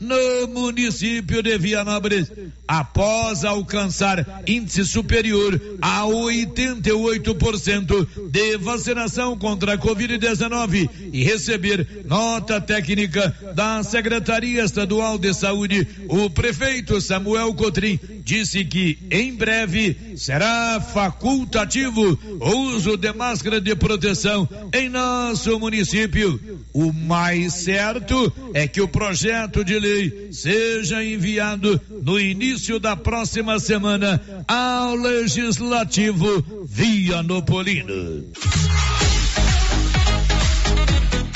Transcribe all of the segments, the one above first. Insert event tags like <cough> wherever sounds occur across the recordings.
no município de Vianópolis, após alcançar índice superior a 88% de vacinação contra a Covid-19 e receber nota técnica da Secretaria Estadual de Saúde, o prefeito Samuel Cotrim disse que em breve será facultativo o uso de máscara de proteção em nosso município. O mais certo é que o projeto de lei seja enviado no início da próxima semana ao Legislativo Vianopolino.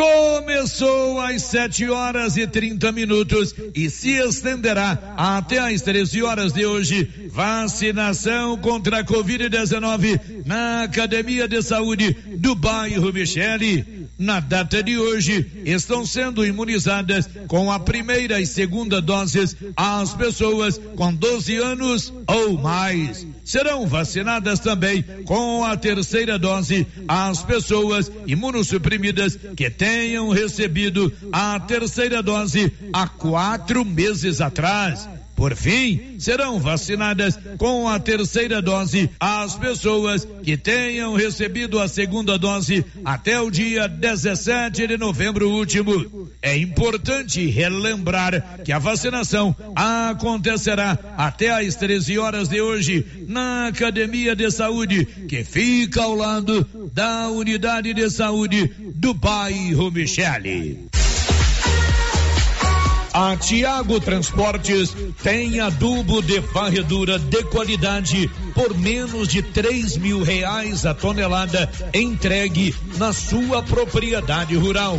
Começou às 7 horas e 30 minutos e se estenderá até às 13 horas de hoje. Vacinação contra a Covid-19 na Academia de Saúde do bairro Michele. Na data de hoje, estão sendo imunizadas com a primeira e segunda doses as pessoas com 12 anos ou mais. Serão vacinadas também com a terceira dose as pessoas imunossuprimidas que tenham recebido a terceira dose há quatro meses atrás. Por fim, serão vacinadas com a terceira dose as pessoas que tenham recebido a segunda dose até o dia 17 de novembro último. É importante relembrar que a vacinação acontecerá até às 13 horas de hoje na Academia de Saúde, que fica ao lado da Unidade de Saúde do bairro Michele. A Tiago Transportes tem adubo de varredura de qualidade por menos de três mil reais a tonelada entregue na sua propriedade rural.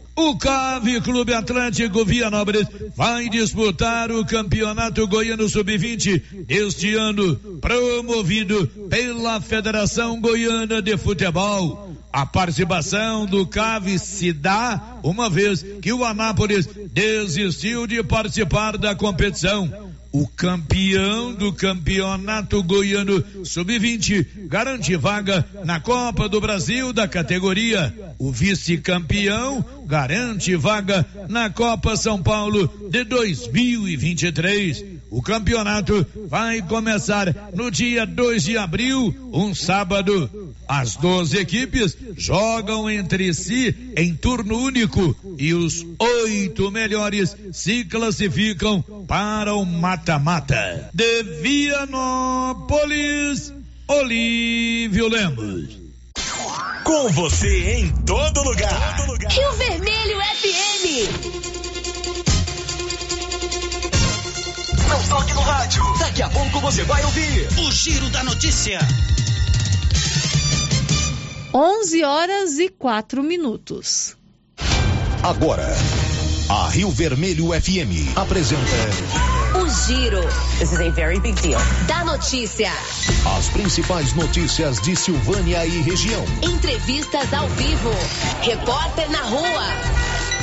O CAV Clube Atlântico Vianópolis vai disputar o Campeonato Goiano Sub-20 este ano, promovido pela Federação Goiana de Futebol. A participação do CAV se dá uma vez que o Anápolis desistiu de participar da competição. O campeão do campeonato goiano sub-20 garante vaga na Copa do Brasil da categoria. O vice-campeão garante vaga na Copa São Paulo de 2023. O campeonato vai começar no dia 2 de abril, um sábado. As 12 equipes jogam entre si em turno único e os oito melhores se classificam para o mata-mata. De Vianópolis, Olívio Lemos. Com você em todo lugar. Todo lugar. Rio Vermelho FM. Não toque no rádio. Daqui a pouco você vai ouvir o Giro da Notícia. 11 horas e 4 minutos. Agora, a Rio Vermelho FM apresenta O Giro. This is a very big deal. Da notícia. as principais notícias de Silvânia e região. Entrevistas ao vivo. Repórter na rua.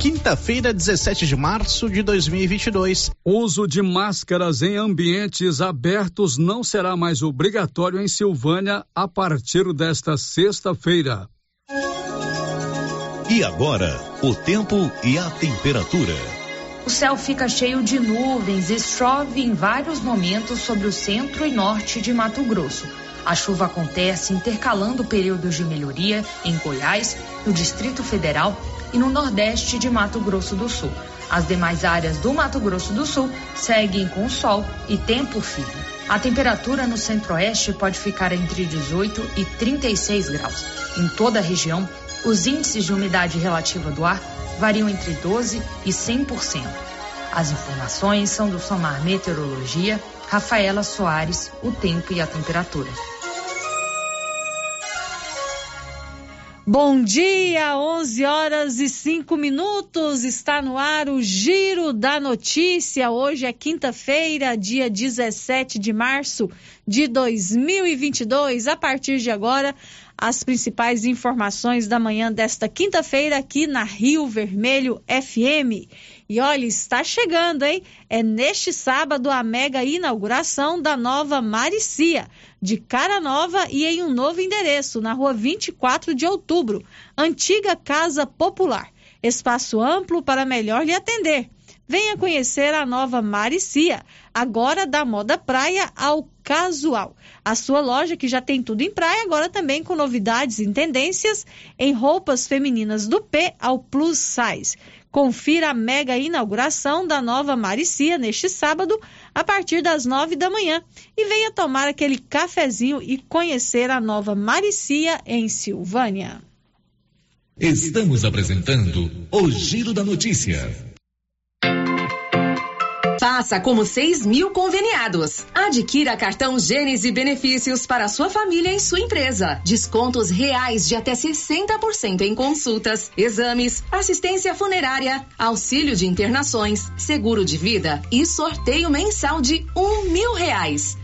Quinta-feira, 17 de março de 2022. Uso de máscaras em ambientes abertos não será mais obrigatório em Silvânia a partir desta sexta-feira. E agora, o tempo e a temperatura. O céu fica cheio de nuvens e chove em vários momentos sobre o centro e norte de Mato Grosso. A chuva acontece intercalando períodos de melhoria em Goiás, no Distrito Federal e no Nordeste de Mato Grosso do Sul. As demais áreas do Mato Grosso do Sul seguem com sol e tempo firme. A temperatura no centro-oeste pode ficar entre 18 e 36 graus. Em toda a região, os índices de umidade relativa do ar variam entre 12 e 100%. As informações são do Somar Meteorologia, Rafaela Soares, o tempo e a temperatura. Bom dia, 11 horas e 5 minutos. Está no ar o Giro da Notícia. Hoje é quinta-feira, dia 17 de março de 2022. A partir de agora, as principais informações da manhã desta quinta-feira aqui na Rio Vermelho FM. E olha, está chegando, hein? É neste sábado a mega inauguração da nova Maricia, de cara nova e em um novo endereço, na rua 24 de outubro, antiga Casa Popular. Espaço amplo para melhor lhe atender. Venha conhecer a nova Maricia, agora da moda praia ao casual. A sua loja que já tem tudo em praia, agora também com novidades e tendências em roupas femininas do P ao plus size. Confira a mega inauguração da nova Maricia neste sábado, a partir das nove da manhã. E venha tomar aquele cafezinho e conhecer a nova Maricia em Silvânia. Estamos apresentando o Giro da Notícia. Faça como 6 mil conveniados. Adquira cartão Gênese Benefícios para sua família e sua empresa. Descontos reais de até 60% em consultas, exames, assistência funerária, auxílio de internações, seguro de vida e sorteio mensal de um mil reais.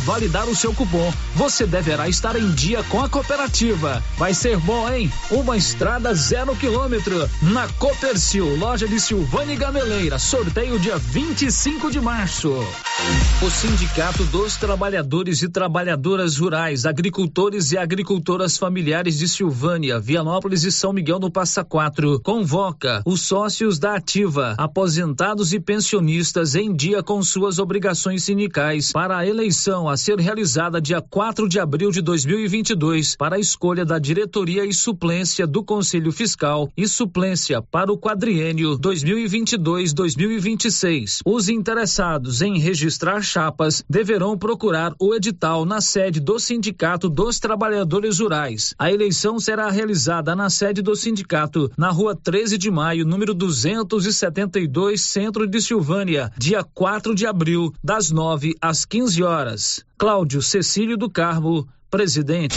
validar o seu cupom, você deverá estar em dia com a cooperativa. Vai ser bom, hein? Uma estrada zero quilômetro na Copercil, loja de Silvânia Gameleira. Sorteio dia 25 de março. O Sindicato dos Trabalhadores e Trabalhadoras Rurais, Agricultores e Agricultoras Familiares de Silvânia, Vianópolis e São Miguel do Passa Quatro convoca os sócios da Ativa, aposentados e pensionistas em dia com suas obrigações sindicais para a eleição eleição a ser realizada dia 4 de abril de 2022 para a escolha da diretoria e suplência do Conselho Fiscal e suplência para o quadriênio 2022-2026. Os interessados em registrar chapas deverão procurar o edital na sede do Sindicato dos Trabalhadores Rurais. A eleição será realizada na sede do sindicato, na rua 13 de maio, número 272, centro de Silvânia, dia 4 de abril, das 9 às 15 horas. Cláudio Cecílio do Carmo, presidente.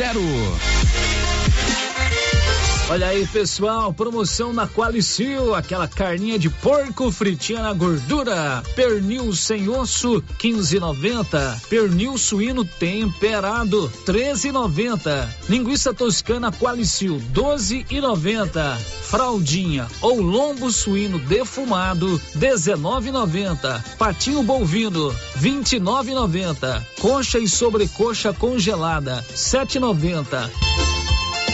8200 Olha aí, pessoal, promoção na Qualicil, aquela carninha de porco fritinha na gordura, pernil sem osso, 15,90, pernil suíno temperado, 13,90, linguiça toscana Qualicil, 12,90, fraldinha ou lombo suíno defumado, 19,90, patinho bovino, 29,90, coxa e sobrecoxa congelada, 7,90.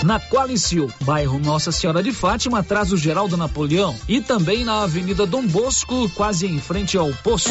Na Qualicil, bairro Nossa Senhora de Fátima, atrás do Geraldo Napoleão e também na Avenida Dom Bosco, quase em frente ao posto.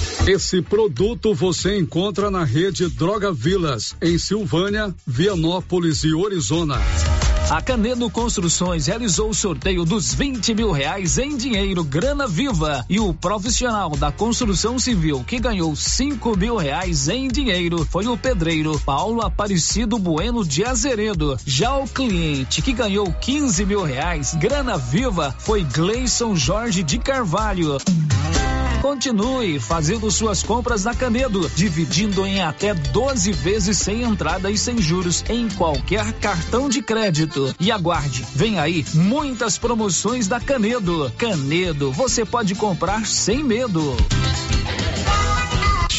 Esse produto você encontra na rede Droga Vilas, em Silvânia, Vianópolis e Orizona. A Canedo Construções realizou o sorteio dos 20 mil reais em dinheiro grana viva e o profissional da construção civil que ganhou 5 mil reais em dinheiro foi o pedreiro Paulo Aparecido Bueno de Azeredo. Já o cliente que ganhou 15 mil reais grana viva foi Gleison Jorge de Carvalho. Continue fazendo suas compras na Canedo, dividindo em até 12 vezes sem entrada e sem juros em qualquer cartão de crédito. E aguarde, vem aí muitas promoções da Canedo. Canedo, você pode comprar sem medo.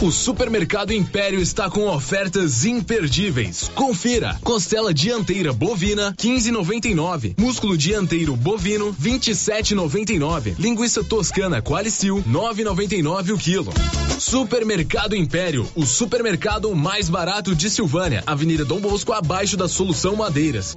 O Supermercado Império está com ofertas imperdíveis. Confira: costela dianteira bovina 15,99, músculo dianteiro bovino 27,99, linguiça toscana Qualicil 9,99 o quilo. Supermercado Império, o supermercado mais barato de Silvânia, Avenida Dom Bosco abaixo da Solução Madeiras.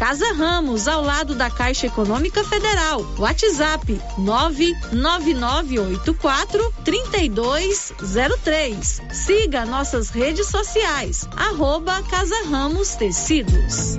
Casa Ramos, ao lado da Caixa Econômica Federal. WhatsApp 99984 3203. Siga nossas redes sociais. Arroba Casa Ramos Tecidos.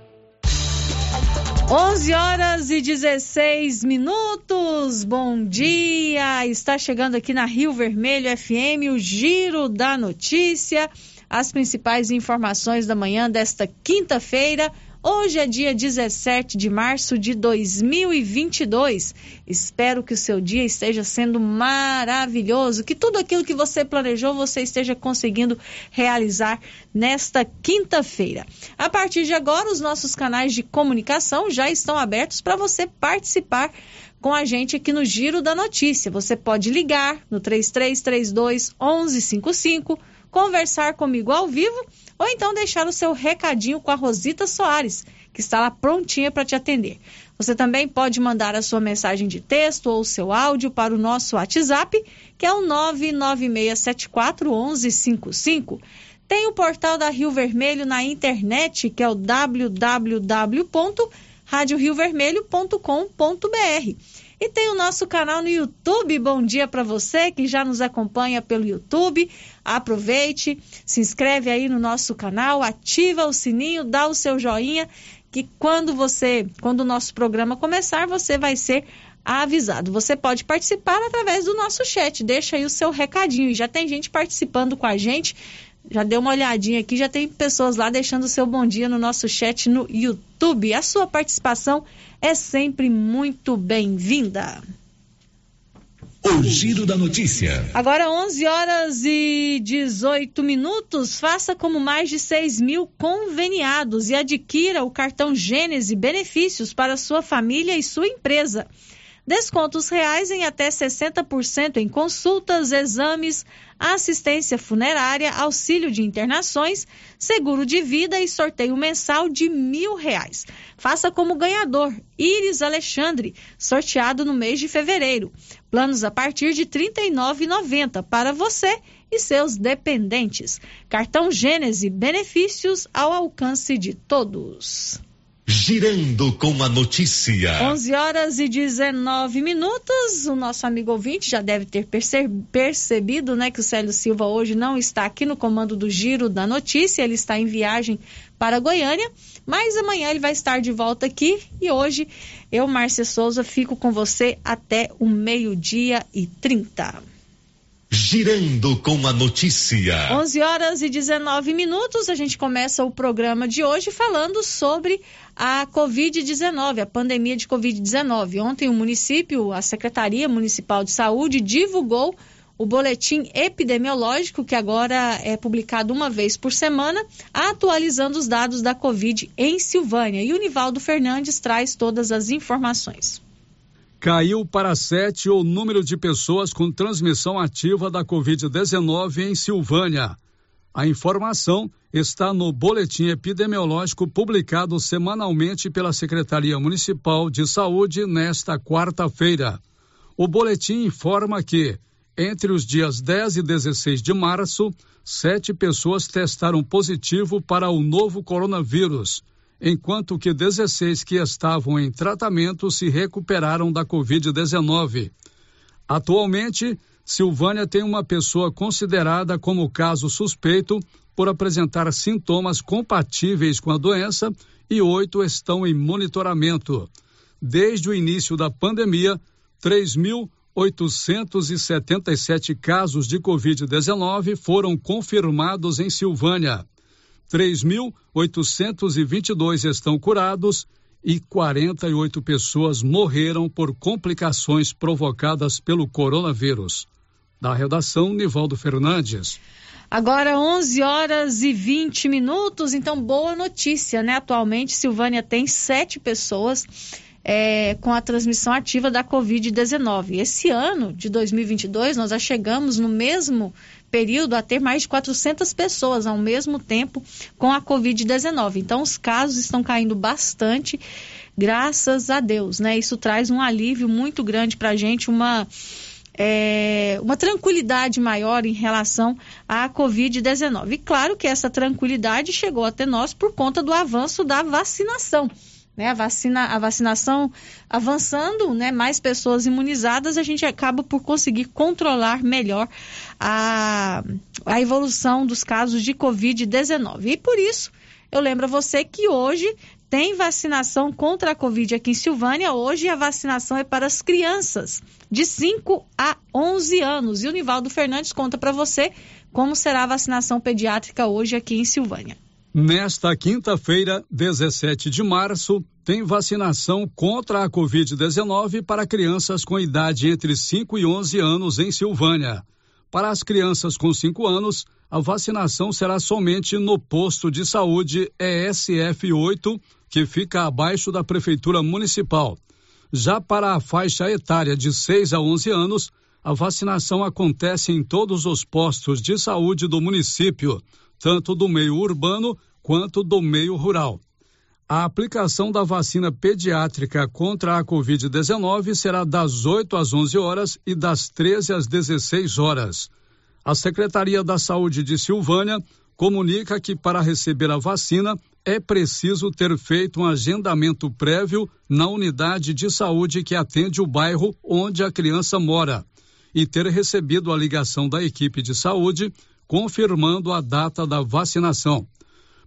11 horas e 16 minutos. Bom dia. Está chegando aqui na Rio Vermelho FM o Giro da Notícia. As principais informações da manhã desta quinta-feira. Hoje é dia 17 de março de 2022. Espero que o seu dia esteja sendo maravilhoso, que tudo aquilo que você planejou você esteja conseguindo realizar nesta quinta-feira. A partir de agora, os nossos canais de comunicação já estão abertos para você participar com a gente aqui no Giro da Notícia. Você pode ligar no 3332 1155, conversar comigo ao vivo ou então deixar o seu recadinho com a Rosita Soares, que está lá prontinha para te atender. Você também pode mandar a sua mensagem de texto ou seu áudio para o nosso WhatsApp, que é o 99674 1155. Tem o portal da Rio Vermelho na internet, que é o www.radioriovermelho.com.br. E tem o nosso canal no YouTube. Bom dia para você que já nos acompanha pelo YouTube. Aproveite, se inscreve aí no nosso canal, ativa o sininho, dá o seu joinha, que quando você, quando o nosso programa começar, você vai ser avisado. Você pode participar através do nosso chat. Deixa aí o seu recadinho. Já tem gente participando com a gente. Já deu uma olhadinha aqui, já tem pessoas lá deixando o seu bom dia no nosso chat no YouTube. A sua participação é sempre muito bem-vinda. O Giro da Notícia. Agora 11 horas e 18 minutos. Faça como mais de 6 mil conveniados e adquira o cartão Gênese benefícios para sua família e sua empresa. Descontos reais em até 60% em consultas, exames, assistência funerária, auxílio de internações, seguro de vida e sorteio mensal de mil reais. Faça como ganhador, Iris Alexandre, sorteado no mês de fevereiro. Planos a partir de R$ 39,90 para você e seus dependentes. Cartão Gênese, benefícios ao alcance de todos. Girando com a notícia. 11 horas e 19 minutos. O nosso amigo ouvinte já deve ter percebido, né, que o Célio Silva hoje não está aqui no comando do Giro da Notícia. Ele está em viagem para Goiânia, mas amanhã ele vai estar de volta aqui e hoje eu, Márcia Souza, fico com você até o meio-dia e 30. Girando com a notícia. 11 horas e 19 minutos. A gente começa o programa de hoje falando sobre a Covid-19, a pandemia de Covid-19. Ontem, o município, a Secretaria Municipal de Saúde, divulgou o boletim epidemiológico, que agora é publicado uma vez por semana, atualizando os dados da Covid em Silvânia. E o Nivaldo Fernandes traz todas as informações. Caiu para sete o número de pessoas com transmissão ativa da Covid-19 em Silvânia. A informação está no boletim epidemiológico publicado semanalmente pela Secretaria Municipal de Saúde nesta quarta-feira. O boletim informa que, entre os dias 10 e 16 de março, sete pessoas testaram positivo para o novo coronavírus, enquanto que 16 que estavam em tratamento se recuperaram da Covid-19. Atualmente, Silvânia tem uma pessoa considerada como caso suspeito por apresentar sintomas compatíveis com a doença e oito estão em monitoramento. Desde o início da pandemia, 3.877 casos de Covid-19 foram confirmados em Silvânia. 3.822 estão curados e 48 pessoas morreram por complicações provocadas pelo coronavírus. Da redação, Nivaldo Fernandes. Agora 11 horas e 20 minutos, então boa notícia, né? Atualmente, Silvânia tem sete pessoas é, com a transmissão ativa da Covid-19. Esse ano de 2022, nós já chegamos no mesmo período a ter mais de 400 pessoas ao mesmo tempo com a Covid-19. Então, os casos estão caindo bastante, graças a Deus, né? Isso traz um alívio muito grande para a gente, uma é, uma tranquilidade maior em relação à Covid-19. E claro que essa tranquilidade chegou até nós por conta do avanço da vacinação. Né, a, vacina, a vacinação avançando, né, mais pessoas imunizadas, a gente acaba por conseguir controlar melhor a, a evolução dos casos de Covid-19. E por isso, eu lembro a você que hoje tem vacinação contra a Covid aqui em Silvânia. Hoje a vacinação é para as crianças de 5 a 11 anos. E o Nivaldo Fernandes conta para você como será a vacinação pediátrica hoje aqui em Silvânia. Nesta quinta-feira, 17 de março, tem vacinação contra a Covid-19 para crianças com idade entre 5 e 11 anos em Silvânia. Para as crianças com 5 anos, a vacinação será somente no posto de saúde ESF 8 que fica abaixo da Prefeitura Municipal. Já para a faixa etária de 6 a 11 anos, a vacinação acontece em todos os postos de saúde do município, tanto do meio urbano quanto do meio rural. A aplicação da vacina pediátrica contra a Covid-19 será das 8 às 11 horas e das 13 às 16 horas. A Secretaria da Saúde de Silvânia comunica que para receber a vacina é preciso ter feito um agendamento prévio na unidade de saúde que atende o bairro onde a criança mora e ter recebido a ligação da equipe de saúde confirmando a data da vacinação.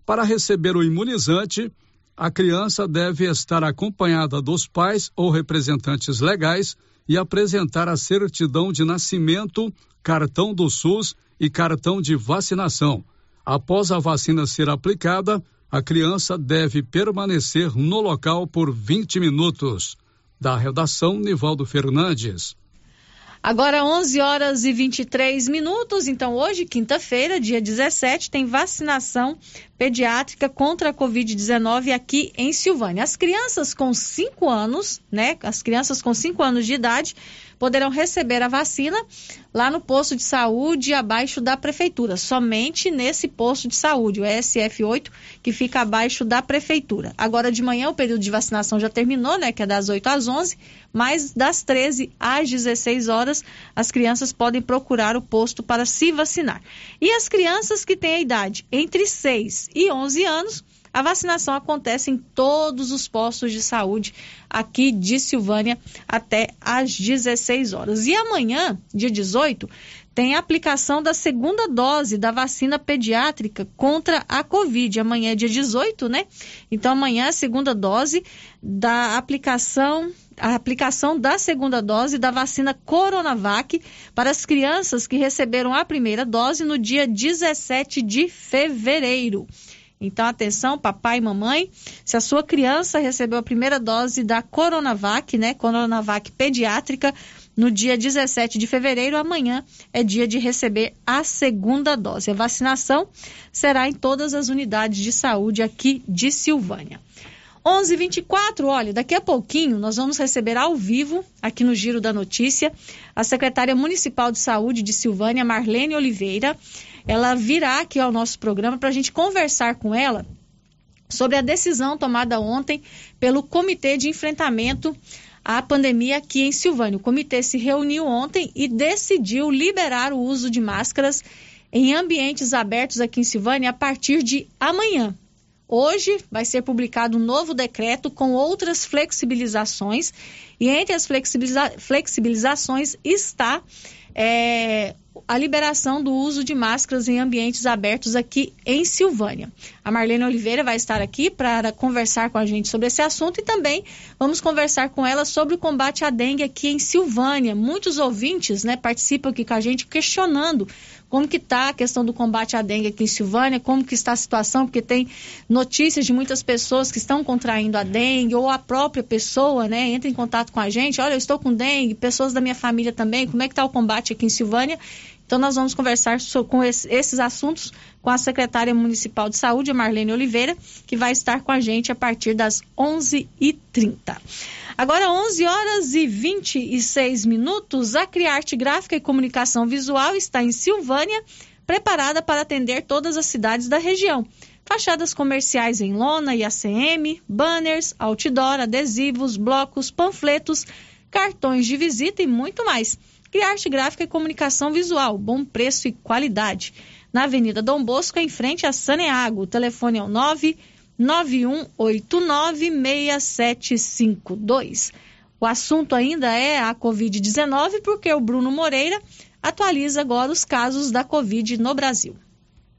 Para receber o imunizante, a criança deve estar acompanhada dos pais ou representantes legais e apresentar a certidão de nascimento, cartão do SUS e cartão de vacinação. Após a vacina ser aplicada, a criança deve permanecer no local por 20 minutos. Da redação, Nivaldo Fernandes. Agora 11 horas e 23 minutos. Então, hoje, quinta-feira, dia 17, tem vacinação pediátrica contra a Covid-19 aqui em Silvânia. As crianças com 5 anos, né? As crianças com 5 anos de idade poderão receber a vacina lá no posto de saúde abaixo da prefeitura, somente nesse posto de saúde, o SF8, que fica abaixo da prefeitura. Agora de manhã o período de vacinação já terminou, né, que é das 8 às 11, mas das 13 às 16 horas as crianças podem procurar o posto para se vacinar. E as crianças que têm a idade entre 6 e 11 anos a vacinação acontece em todos os postos de saúde aqui de Silvânia até às 16 horas. E amanhã, dia 18, tem a aplicação da segunda dose da vacina pediátrica contra a Covid. Amanhã é dia 18, né? Então amanhã a segunda dose da aplicação a aplicação da segunda dose da vacina Coronavac para as crianças que receberam a primeira dose no dia 17 de fevereiro. Então, atenção, papai e mamãe, se a sua criança recebeu a primeira dose da Coronavac, né, Coronavac pediátrica, no dia 17 de fevereiro. Amanhã é dia de receber a segunda dose. A vacinação será em todas as unidades de saúde aqui de Silvânia. 11:24. Olha, daqui a pouquinho nós vamos receber ao vivo aqui no Giro da Notícia a secretária municipal de saúde de Silvânia, Marlene Oliveira. Ela virá aqui ao nosso programa para a gente conversar com ela sobre a decisão tomada ontem pelo Comitê de Enfrentamento à Pandemia aqui em Silvânia. O comitê se reuniu ontem e decidiu liberar o uso de máscaras em ambientes abertos aqui em Silvânia a partir de amanhã. Hoje vai ser publicado um novo decreto com outras flexibilizações, e entre as flexibiliza flexibilizações está é, a liberação do uso de máscaras em ambientes abertos aqui em Silvânia. A Marlene Oliveira vai estar aqui para conversar com a gente sobre esse assunto e também vamos conversar com ela sobre o combate à dengue aqui em Silvânia. Muitos ouvintes né, participam aqui com a gente questionando como que está a questão do combate à dengue aqui em Silvânia, como que está a situação, porque tem notícias de muitas pessoas que estão contraindo a dengue, ou a própria pessoa, né, entra em contato com a gente, olha, eu estou com dengue, pessoas da minha família também, como é que está o combate aqui em Silvânia? Então, nós vamos conversar com esses assuntos com a secretária municipal de saúde, Marlene Oliveira, que vai estar com a gente a partir das 11h30. Agora, 11 horas e 26 minutos, a Criarte Gráfica e Comunicação Visual está em Silvânia, preparada para atender todas as cidades da região. Fachadas comerciais em lona e ACM, banners, outdoor, adesivos, blocos, panfletos, cartões de visita e muito mais. Criarte Gráfica e Comunicação Visual, bom preço e qualidade. Na Avenida Dom Bosco, em frente a Saneago. O telefone é o 9 91896752. O assunto ainda é a Covid-19, porque o Bruno Moreira atualiza agora os casos da Covid no Brasil.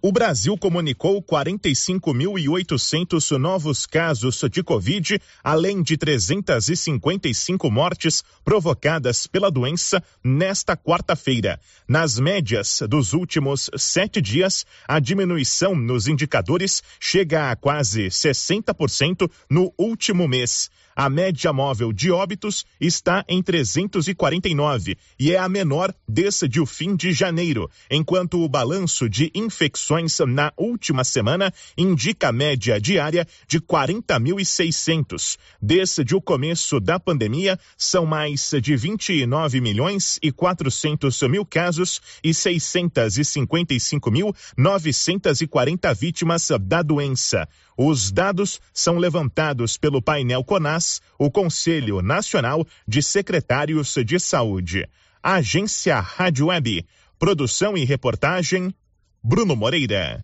O Brasil comunicou 45.800 novos casos de Covid, além de 355 mortes provocadas pela doença nesta quarta-feira. Nas médias dos últimos sete dias, a diminuição nos indicadores chega a quase 60% no último mês. A média móvel de óbitos está em 349 e é a menor desde o fim de janeiro, enquanto o balanço de infecções na última semana indica a média diária de 40.600. Desde o começo da pandemia, são mais de 29 milhões e 400 mil casos e 655.940 vítimas da doença. Os dados são levantados pelo painel CONAS, o Conselho Nacional de Secretários de Saúde. Agência Rádio Web. Produção e reportagem, Bruno Moreira.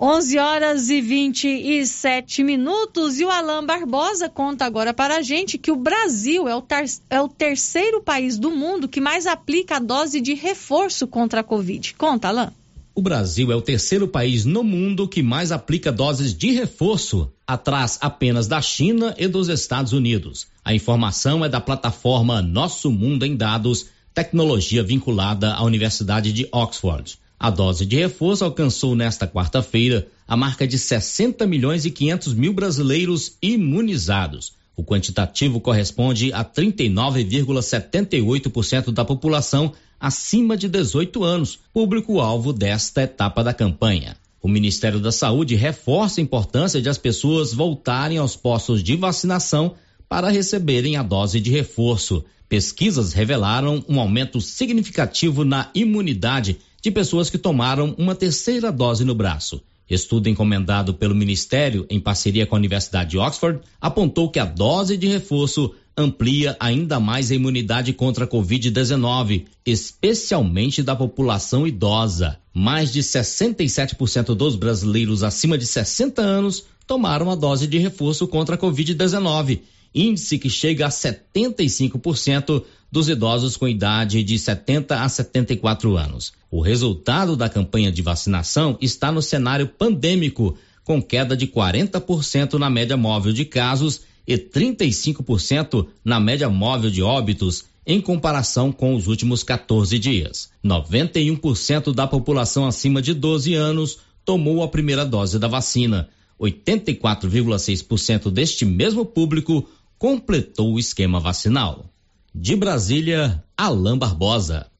11 horas e 27 minutos e o Alain Barbosa conta agora para a gente que o Brasil é o, é o terceiro país do mundo que mais aplica a dose de reforço contra a Covid. Conta, Alain. O Brasil é o terceiro país no mundo que mais aplica doses de reforço, atrás apenas da China e dos Estados Unidos. A informação é da plataforma Nosso Mundo em Dados, tecnologia vinculada à Universidade de Oxford. A dose de reforço alcançou nesta quarta-feira a marca de 60 milhões e 500 mil brasileiros imunizados. O quantitativo corresponde a 39,78% da população acima de 18 anos, público-alvo desta etapa da campanha. O Ministério da Saúde reforça a importância de as pessoas voltarem aos postos de vacinação para receberem a dose de reforço. Pesquisas revelaram um aumento significativo na imunidade de pessoas que tomaram uma terceira dose no braço. Estudo encomendado pelo Ministério, em parceria com a Universidade de Oxford, apontou que a dose de reforço amplia ainda mais a imunidade contra a Covid-19, especialmente da população idosa. Mais de 67% dos brasileiros acima de 60 anos tomaram a dose de reforço contra a Covid-19, índice que chega a 75% dos idosos com idade de 70 a 74 anos. O resultado da campanha de vacinação está no cenário pandêmico, com queda de 40% na média móvel de casos e 35% na média móvel de óbitos em comparação com os últimos 14 dias. 91% da população acima de 12 anos tomou a primeira dose da vacina. 84,6% deste mesmo público completou o esquema vacinal. De Brasília, Alain Barbosa.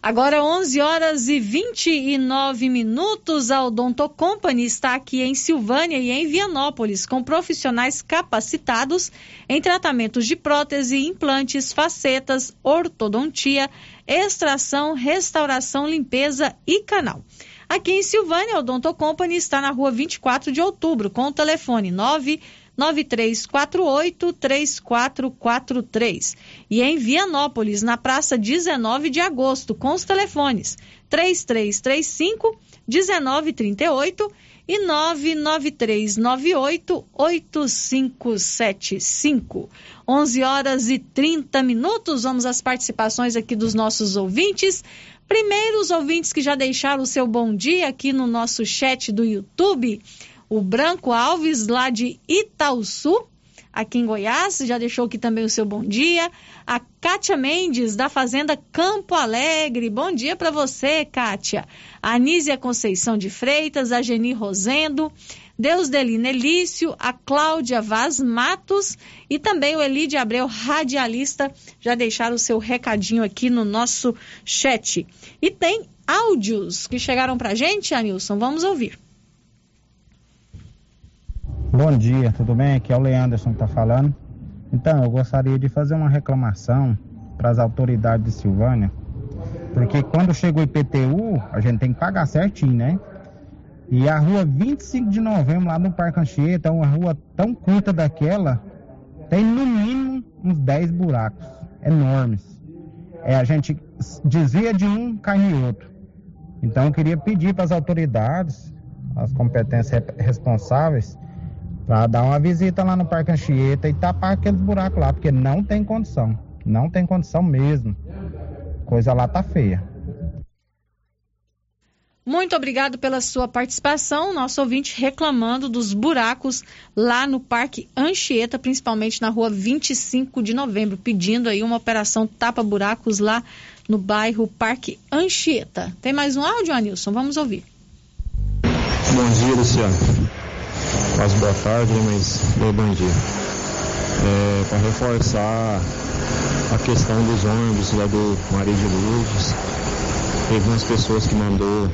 Agora 11 horas e 29 minutos, a Odonto Company está aqui em Silvânia e em Vianópolis, com profissionais capacitados em tratamentos de prótese, implantes, facetas, ortodontia, extração, restauração, limpeza e canal. Aqui em Silvânia, a Odonto Company está na rua 24 de outubro, com o telefone 9 9348-3443. E em Vianópolis, na praça 19 de agosto, com os telefones 3335-1938 e 99398-8575. 11 horas e 30 minutos. Vamos às participações aqui dos nossos ouvintes. Primeiro, os ouvintes que já deixaram o seu bom dia aqui no nosso chat do YouTube o Branco Alves, lá de Itaúsu, aqui em Goiás, já deixou aqui também o seu bom dia. A Kátia Mendes, da Fazenda Campo Alegre, bom dia para você, Kátia. A Anísia Conceição de Freitas, a Geni Rosendo, Deus Delina Elício, a Cláudia Vaz Matos e também o Elide Abreu, radialista, já deixaram o seu recadinho aqui no nosso chat. E tem áudios que chegaram para gente, Anilson, vamos ouvir. Bom dia, tudo bem? Aqui é o Leanderson que está falando. Então, eu gostaria de fazer uma reclamação para as autoridades de Silvânia, porque quando chega o IPTU, a gente tem que pagar certinho, né? E a rua 25 de novembro, lá no Parque Anchieta, é uma rua tão curta daquela, tem no mínimo uns 10 buracos enormes. É, a gente desvia de um, cai no outro. Então, eu queria pedir para as autoridades, as competências responsáveis, para dar uma visita lá no Parque Anchieta e tapar aqueles buracos lá, porque não tem condição. Não tem condição mesmo. Coisa lá tá feia. Muito obrigado pela sua participação. Nosso ouvinte reclamando dos buracos lá no Parque Anchieta, principalmente na rua 25 de novembro, pedindo aí uma operação tapa-buracos lá no bairro Parque Anchieta. Tem mais um áudio, Anilson? Vamos ouvir. Bom dia, Luciano quase boa tarde, mas bom dia. É, Para reforçar a questão dos ônibus lá do Maria de Lourdes, teve umas pessoas que mandou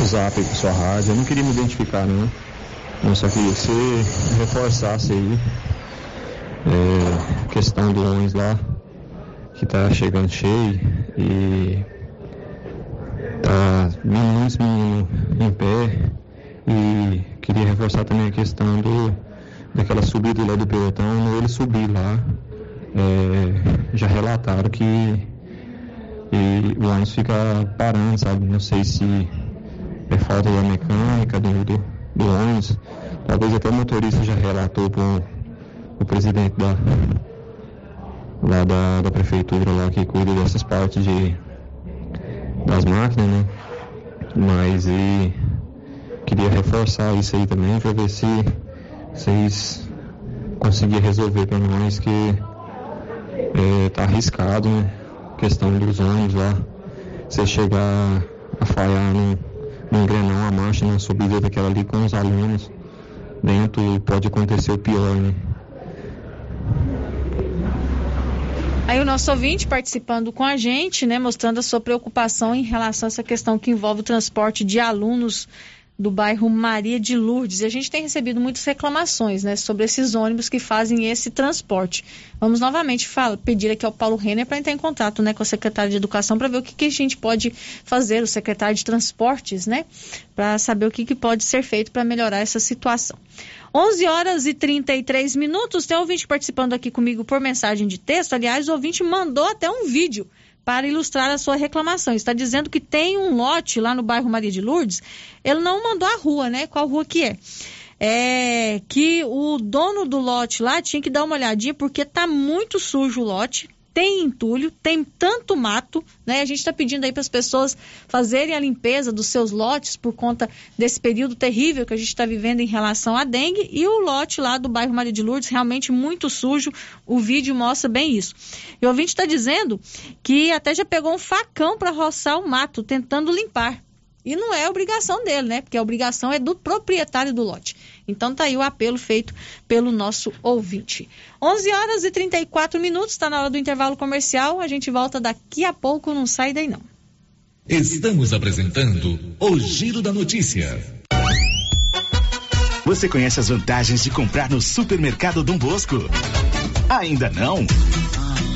o zap para sua rádio, eu não queria me identificar não, eu só queria que você reforçasse aí é, questão do ônibus lá, que tá chegando cheio e tá meninos, menino em pé e queria reforçar também a questão do, daquela subida lá do pelotão, ele subir lá, é, já relataram que e o ônibus fica parando, sabe? Não sei se é falta da mecânica do, do, do ônibus. Talvez até o motorista já relatou para o presidente da, lá da, da prefeitura lá que cuida dessas partes de, das máquinas, né? Mas e queria reforçar isso aí também para ver se vocês conseguirem resolver para nós que é, tá arriscado, né? Questão dos ônibus lá. Você chegar a falhar no, no engrenão a marcha na subida daquela ali com os alunos dentro pode acontecer o pior, né? Aí o nosso ouvinte participando com a gente, né, mostrando a sua preocupação em relação a essa questão que envolve o transporte de alunos do bairro Maria de Lourdes. A gente tem recebido muitas reclamações né, sobre esses ônibus que fazem esse transporte. Vamos novamente fala, pedir aqui ao Paulo Renner para entrar em contato né, com a secretária de Educação para ver o que, que, a gente pode fazer, o secretário de Transportes, né, para saber o que, que pode ser feito para melhorar essa situação. 11 horas e 33 minutos. Tem ouvinte participando aqui comigo por mensagem de texto. Aliás, o ouvinte mandou até um vídeo para ilustrar a sua reclamação. Está dizendo que tem um lote lá no bairro Maria de Lourdes. Ele não mandou a rua, né? Qual rua que é? É que o dono do lote lá tinha que dar uma olhadinha porque tá muito sujo o lote tem entulho, tem tanto mato, né? A gente está pedindo aí para as pessoas fazerem a limpeza dos seus lotes por conta desse período terrível que a gente está vivendo em relação à dengue e o lote lá do bairro Maria de Lourdes realmente muito sujo. O vídeo mostra bem isso. E o ouvinte está dizendo que até já pegou um facão para roçar o mato, tentando limpar. E não é obrigação dele, né? Porque a obrigação é do proprietário do lote. Então tá aí o apelo feito pelo nosso ouvinte. 11 horas e 34 minutos, está na hora do intervalo comercial. A gente volta daqui a pouco, não sai daí não. Estamos apresentando o Giro da Notícia. Você conhece as vantagens de comprar no supermercado Dom Bosco? Ainda não?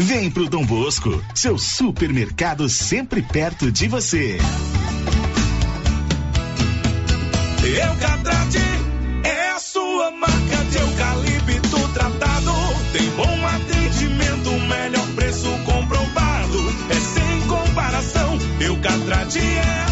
Vem pro Dom Bosco, seu supermercado sempre perto de você. Eucatrate é a sua marca de eucalipto tratado. Tem bom atendimento, melhor preço comprovado. É sem comparação. Eucatrate é a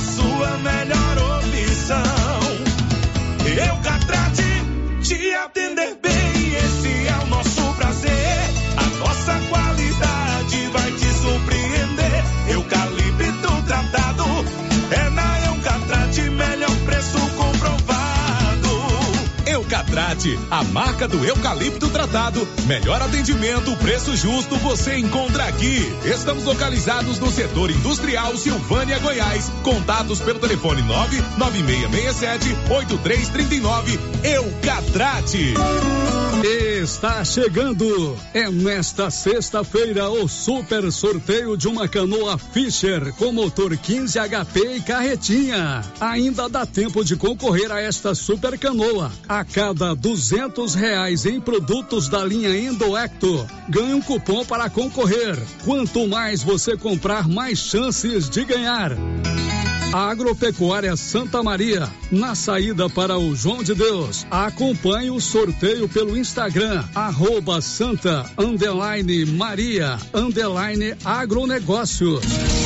Eucatrate, a marca do eucalipto tratado. Melhor atendimento, preço justo, você encontra aqui. Estamos localizados no setor industrial Silvânia, Goiás. Contatos pelo telefone 99667 8339. Eucatrate. Está chegando. É nesta sexta-feira o super sorteio de uma canoa Fischer com motor 15 HP e carretinha. Ainda dá tempo de concorrer a esta super canoa. A cada duzentos reais em produtos da linha Endoecto, ganha um cupom para concorrer. Quanto mais você comprar, mais chances de ganhar. Agropecuária Santa Maria, na saída para o João de Deus. Acompanhe o sorteio pelo Instagram, arroba Santa underline Maria underline agronegócios.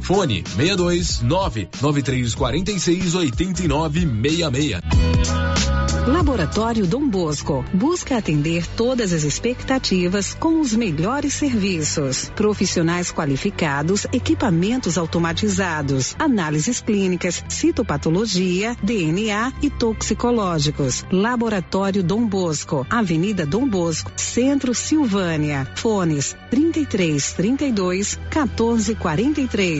Fone 62 99346 8966. Laboratório Dom Bosco busca atender todas as expectativas com os melhores serviços. Profissionais qualificados, equipamentos automatizados, análises clínicas, citopatologia, DNA e toxicológicos. Laboratório Dom Bosco, Avenida Dom Bosco, Centro Silvânia. Fones 33 32 14 43.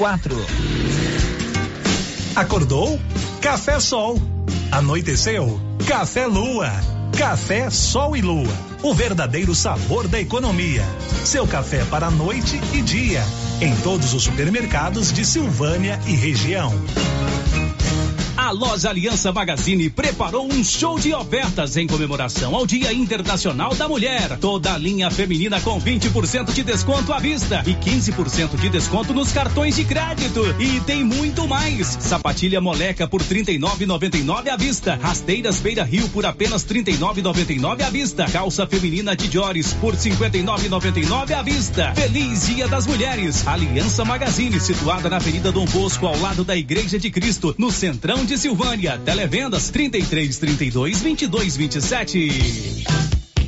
Acordou? Café Sol. Anoiteceu? Café Lua. Café Sol e Lua. o verdadeiro sabor da economia. Seu café para noite e dia, em todos os supermercados de Silvânia e região. A loja Aliança Magazine preparou um show de ofertas em comemoração ao Dia Internacional da Mulher. Toda a linha feminina com 20% de desconto à vista e 15% de desconto nos cartões de crédito. E tem muito mais. Sapatilha moleca por 39,99 à vista. Rasteiras Beira Rio por apenas 39,99 à vista. Calça feminina de Jores por 59,99 à vista. Feliz Dia das Mulheres. Aliança Magazine, situada na Avenida Dom Bosco, ao lado da Igreja de Cristo, no centrão de de Silvânia. Televendas 33 32 22 27.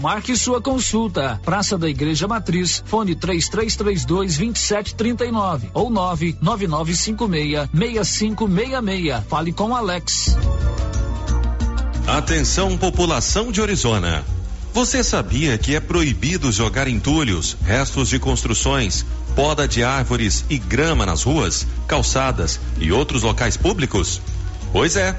Marque sua consulta. Praça da Igreja Matriz, fone 3332 2739 ou 99956 6566. Fale com Alex. Atenção, população de Orizona. Você sabia que é proibido jogar entulhos, restos de construções, poda de árvores e grama nas ruas, calçadas e outros locais públicos? Pois é.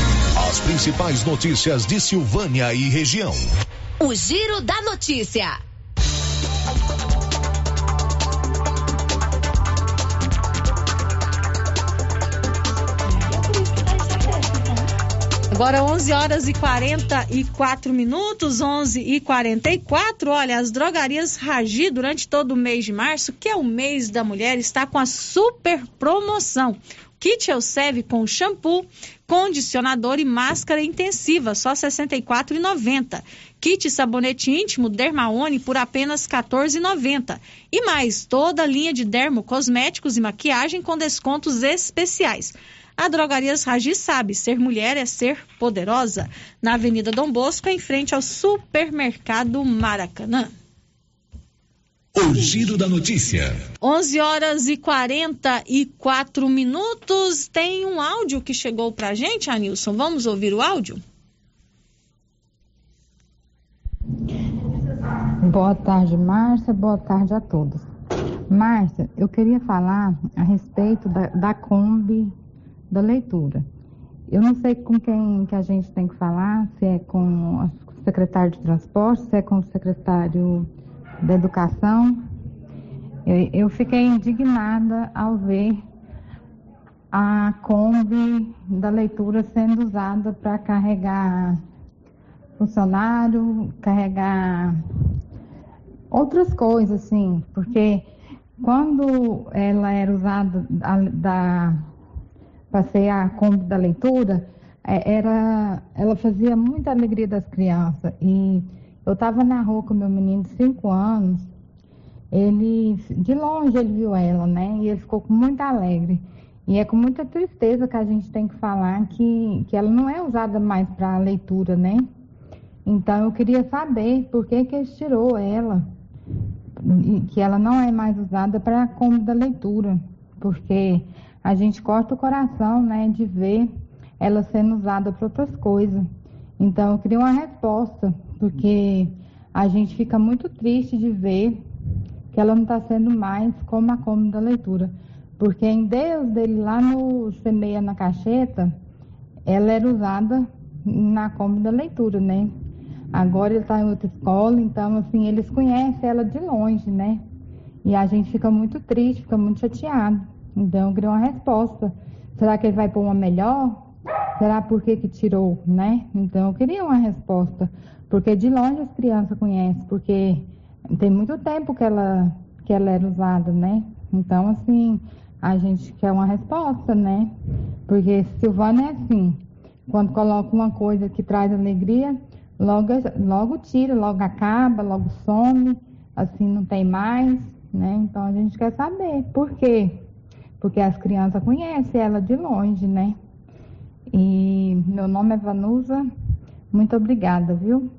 As principais notícias de Silvânia e região. O Giro da Notícia. Agora 11 horas e 44 minutos, 11 e 44. Olha, as drogarias Ragi durante todo o mês de março, que é o mês da mulher, está com a super promoção. Kit Elseve com shampoo, condicionador e máscara intensiva, só R$ 64,90. Kit sabonete íntimo Dermaone por apenas R$ 14,90. E mais, toda a linha de dermo, cosméticos e maquiagem com descontos especiais. A Drogarias Ragi sabe, ser mulher é ser poderosa. Na Avenida Dom Bosco, em frente ao Supermercado Maracanã. O Giro da Notícia. 11 horas e 44 minutos. Tem um áudio que chegou pra gente, Anilson. Vamos ouvir o áudio? Boa tarde, Márcia. Boa tarde a todos. Márcia, eu queria falar a respeito da, da Kombi da leitura. Eu não sei com quem que a gente tem que falar, se é com o secretário de transporte, se é com o secretário da Educação. Eu, eu fiquei indignada ao ver a Kombi da leitura sendo usada para carregar funcionário, carregar outras coisas, assim, porque quando ela era usada da, ser a Kombi da leitura, é, era, ela fazia muita alegria das crianças e eu estava na rua com meu menino de 5 anos, ele, de longe ele viu ela, né? E ele ficou muito alegre. E é com muita tristeza que a gente tem que falar que, que ela não é usada mais para leitura, né? Então eu queria saber por que que ele tirou ela, que ela não é mais usada para como da leitura, porque a gente corta o coração, né, de ver ela sendo usada para outras coisas. Então eu queria uma resposta porque a gente fica muito triste de ver que ela não está sendo mais como a como da leitura. Porque em Deus dele lá no Semeia na Cacheta, ela era usada na como da leitura, né? Agora ele está em outra escola, então assim, eles conhecem ela de longe, né? E a gente fica muito triste, fica muito chateado. Então eu queria uma resposta. Será que ele vai pôr uma melhor? Será por que, que tirou, né? Então eu queria uma resposta. Porque de longe as crianças conhecem, porque tem muito tempo que ela, que ela era usada, né? Então, assim, a gente quer uma resposta, né? Porque Silvana é assim, quando coloca uma coisa que traz alegria, logo, logo tira, logo acaba, logo some, assim não tem mais, né? Então a gente quer saber por quê? Porque as crianças conhecem ela de longe, né? E meu nome é Vanusa, muito obrigada, viu?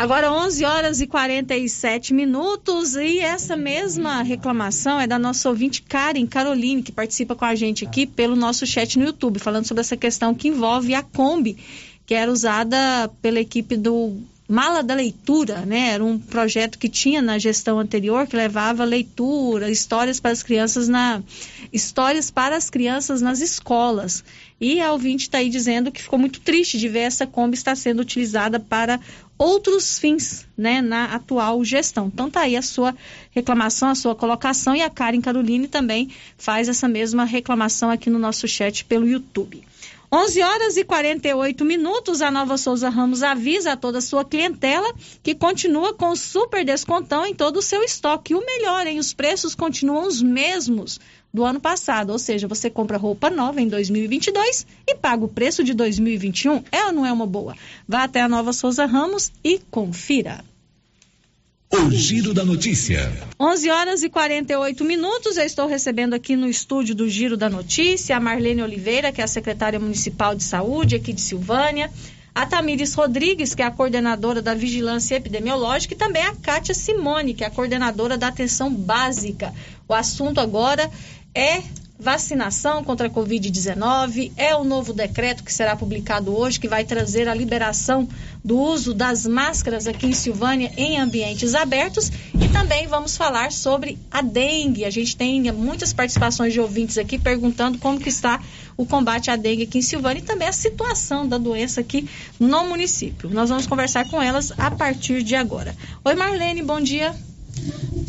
Agora 11 horas e 47 minutos e essa mesma reclamação é da nossa ouvinte Karen Caroline, que participa com a gente aqui pelo nosso chat no YouTube, falando sobre essa questão que envolve a Kombi, que era usada pela equipe do Mala da Leitura, né? Era um projeto que tinha na gestão anterior que levava leitura, histórias para as crianças na histórias para as crianças nas escolas. E a ouvinte está aí dizendo que ficou muito triste de ver essa Kombi estar sendo utilizada para outros fins, né, na atual gestão. Então tá aí a sua reclamação, a sua colocação e a Karen Caroline também faz essa mesma reclamação aqui no nosso chat pelo YouTube. 11 horas e 48 minutos, a Nova Souza Ramos avisa a toda a sua clientela que continua com super descontão em todo o seu estoque. E o melhor, hein? Os preços continuam os mesmos do ano passado, ou seja, você compra roupa nova em 2022 e paga o preço de 2021. É ou não é uma boa? Vá até a Nova Souza Ramos e confira. O Giro da Notícia. 11 horas e 48 minutos. Eu estou recebendo aqui no estúdio do Giro da Notícia a Marlene Oliveira, que é a secretária municipal de saúde aqui de Silvânia, a Tamires Rodrigues, que é a coordenadora da vigilância epidemiológica, e também a Kátia Simone, que é a coordenadora da atenção básica. O assunto agora é vacinação contra a Covid-19. É o novo decreto que será publicado hoje, que vai trazer a liberação do uso das máscaras aqui em Silvânia em ambientes abertos. E também vamos falar sobre a dengue. A gente tem muitas participações de ouvintes aqui perguntando como que está o combate à dengue aqui em Silvânia e também a situação da doença aqui no município. Nós vamos conversar com elas a partir de agora. Oi, Marlene, bom dia.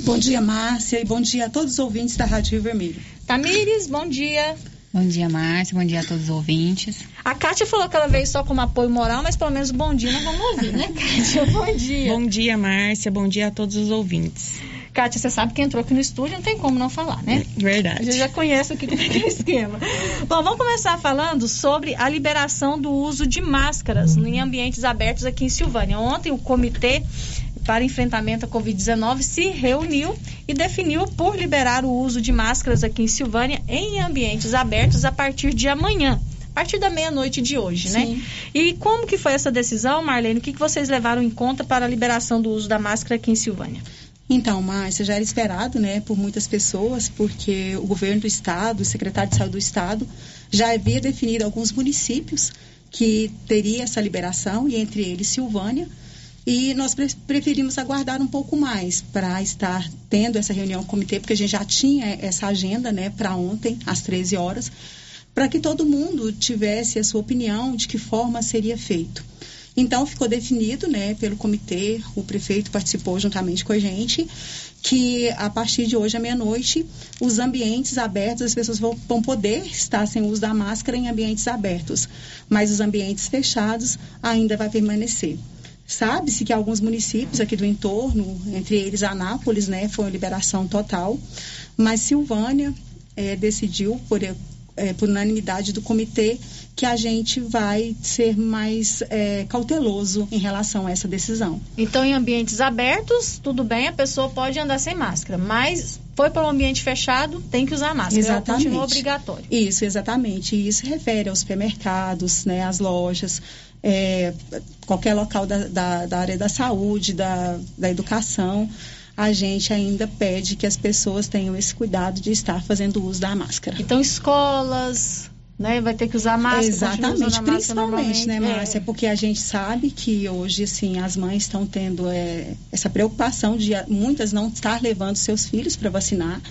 Bom dia, Márcia, e bom dia a todos os ouvintes da Rádio Rio Vermelho. Tamires, bom dia. Bom dia, Márcia. Bom dia a todos os ouvintes. A Kátia falou que ela veio só como apoio moral, mas pelo menos bom dia nós vamos ouvir, né, Kátia? <laughs> Bom dia. Bom dia, Márcia. Bom dia a todos os ouvintes. Kátia, você sabe que entrou aqui no estúdio, não tem como não falar, né? Verdade. A gente já conhece aqui é que é o esquema. Bom, vamos começar falando sobre a liberação do uso de máscaras em ambientes abertos aqui em Silvânia. Ontem o comitê para enfrentamento à Covid-19 se reuniu e definiu por liberar o uso de máscaras aqui em Silvânia em ambientes abertos a partir de amanhã. A partir da meia-noite de hoje, né? Sim. E como que foi essa decisão, Marlene? O que, que vocês levaram em conta para a liberação do uso da máscara aqui em Silvânia? Então, Márcia, já era esperado, né, por muitas pessoas, porque o governo do estado, o secretário de saúde do estado, já havia definido alguns municípios que teria essa liberação, e entre eles Silvânia, e nós pre preferimos aguardar um pouco mais para estar tendo essa reunião com o comitê, porque a gente já tinha essa agenda, né, para ontem, às 13 horas, para que todo mundo tivesse a sua opinião de que forma seria feito. Então ficou definido, né, pelo comitê, o prefeito participou juntamente com a gente, que a partir de hoje à meia-noite, os ambientes abertos, as pessoas vão, vão, poder estar sem uso da máscara em ambientes abertos, mas os ambientes fechados ainda vai permanecer. Sabe-se que alguns municípios aqui do entorno, entre eles Anápolis, né, foi uma liberação total, mas Silvânia é, decidiu por é, por unanimidade do comitê, que a gente vai ser mais é, cauteloso em relação a essa decisão. Então, em ambientes abertos, tudo bem, a pessoa pode andar sem máscara, mas foi para um ambiente fechado, tem que usar máscara. Exatamente. Continua obrigatório. Isso, exatamente. E isso refere aos supermercados, né, às lojas, é, qualquer local da, da, da área da saúde, da, da educação a gente ainda pede que as pessoas tenham esse cuidado de estar fazendo uso da máscara. Então, escolas, né, vai ter que usar máscara. Exatamente, principalmente, né, Márcia? É. Porque a gente sabe que hoje, assim, as mães estão tendo é, essa preocupação de muitas não estar levando seus filhos para vacinar.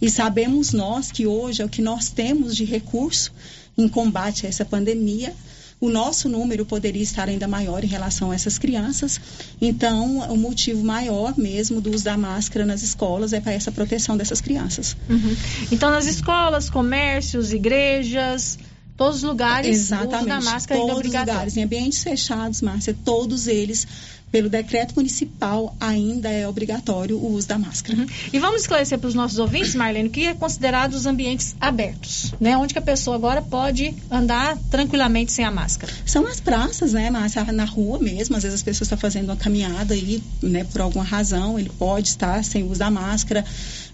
E sabemos nós que hoje é o que nós temos de recurso em combate a essa pandemia o nosso número poderia estar ainda maior em relação a essas crianças. Então, o motivo maior mesmo do uso da máscara nas escolas é para essa proteção dessas crianças. Uhum. Então, nas escolas, comércios, igrejas, todos os lugares, Exatamente. uso da máscara todos é obrigatório. os lugares, em ambientes fechados, Márcia, todos eles pelo decreto municipal, ainda é obrigatório o uso da máscara. Uhum. E vamos esclarecer para os nossos ouvintes, Marlene, o que é considerado os ambientes abertos, né? Onde que a pessoa agora pode andar tranquilamente sem a máscara. São as praças, né, Márcia? Na rua mesmo, às vezes as pessoas estão fazendo uma caminhada aí, né, por alguma razão, ele pode estar sem uso da máscara.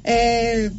É,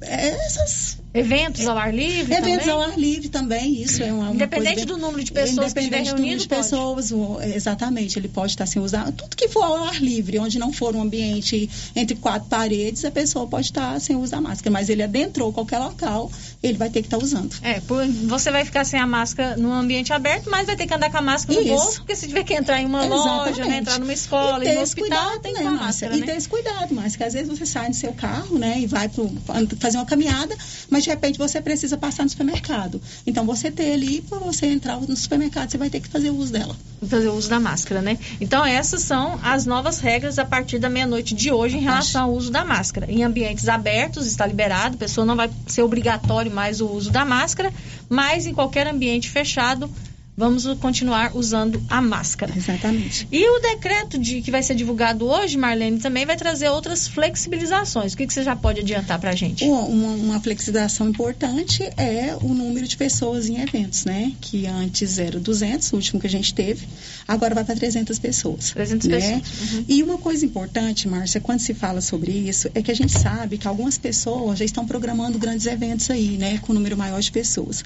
essas Eventos ao ar livre Eventos também? ao ar livre também, isso é uma, uma Independente coisa do número de pessoas que Independente do número de pode. pessoas, exatamente, ele pode estar sem usar. Tudo que for ao ar livre, onde não for um ambiente entre quatro paredes, a pessoa pode estar sem da máscara. Mas ele adentrou qualquer local, ele vai ter que estar usando. É, por- você vai ficar sem a máscara num ambiente aberto, mas vai ter que andar com a máscara no Isso. bolso, porque se tiver que entrar em uma loja, né, entrar numa escola, e no esse hospital, cuidado, tem que né, a máscara, E né? ter esse cuidado, Márcia, que às vezes você sai no seu carro, né, e vai pro, fazer uma caminhada, mas de repente você precisa passar no supermercado. Então você ter ali, para você entrar no supermercado, você vai ter que fazer uso dela. fazer uso da máscara, né? Então essas são as novas regras a partir da meia-noite de hoje em relação ao uso da máscara. Em ambientes abertos está liberado, a pessoa não vai ser obrigatório mais o uso da máscara, mas em qualquer ambiente fechado vamos continuar usando a máscara. Exatamente. E o decreto de que vai ser divulgado hoje, Marlene, também vai trazer outras flexibilizações. O que, que você já pode adiantar para a gente? Uma, uma, flexibilização importante é o número de pessoas em eventos, né? Que antes era 200, o último que a gente teve, agora vai para 300 pessoas. 300 né? pessoas. Uhum. E uma coisa importante, Márcia, quando se fala sobre isso, é que a gente sabe que algumas pessoas já estão programando grandes eventos aí, né? Com um número maior de pessoas.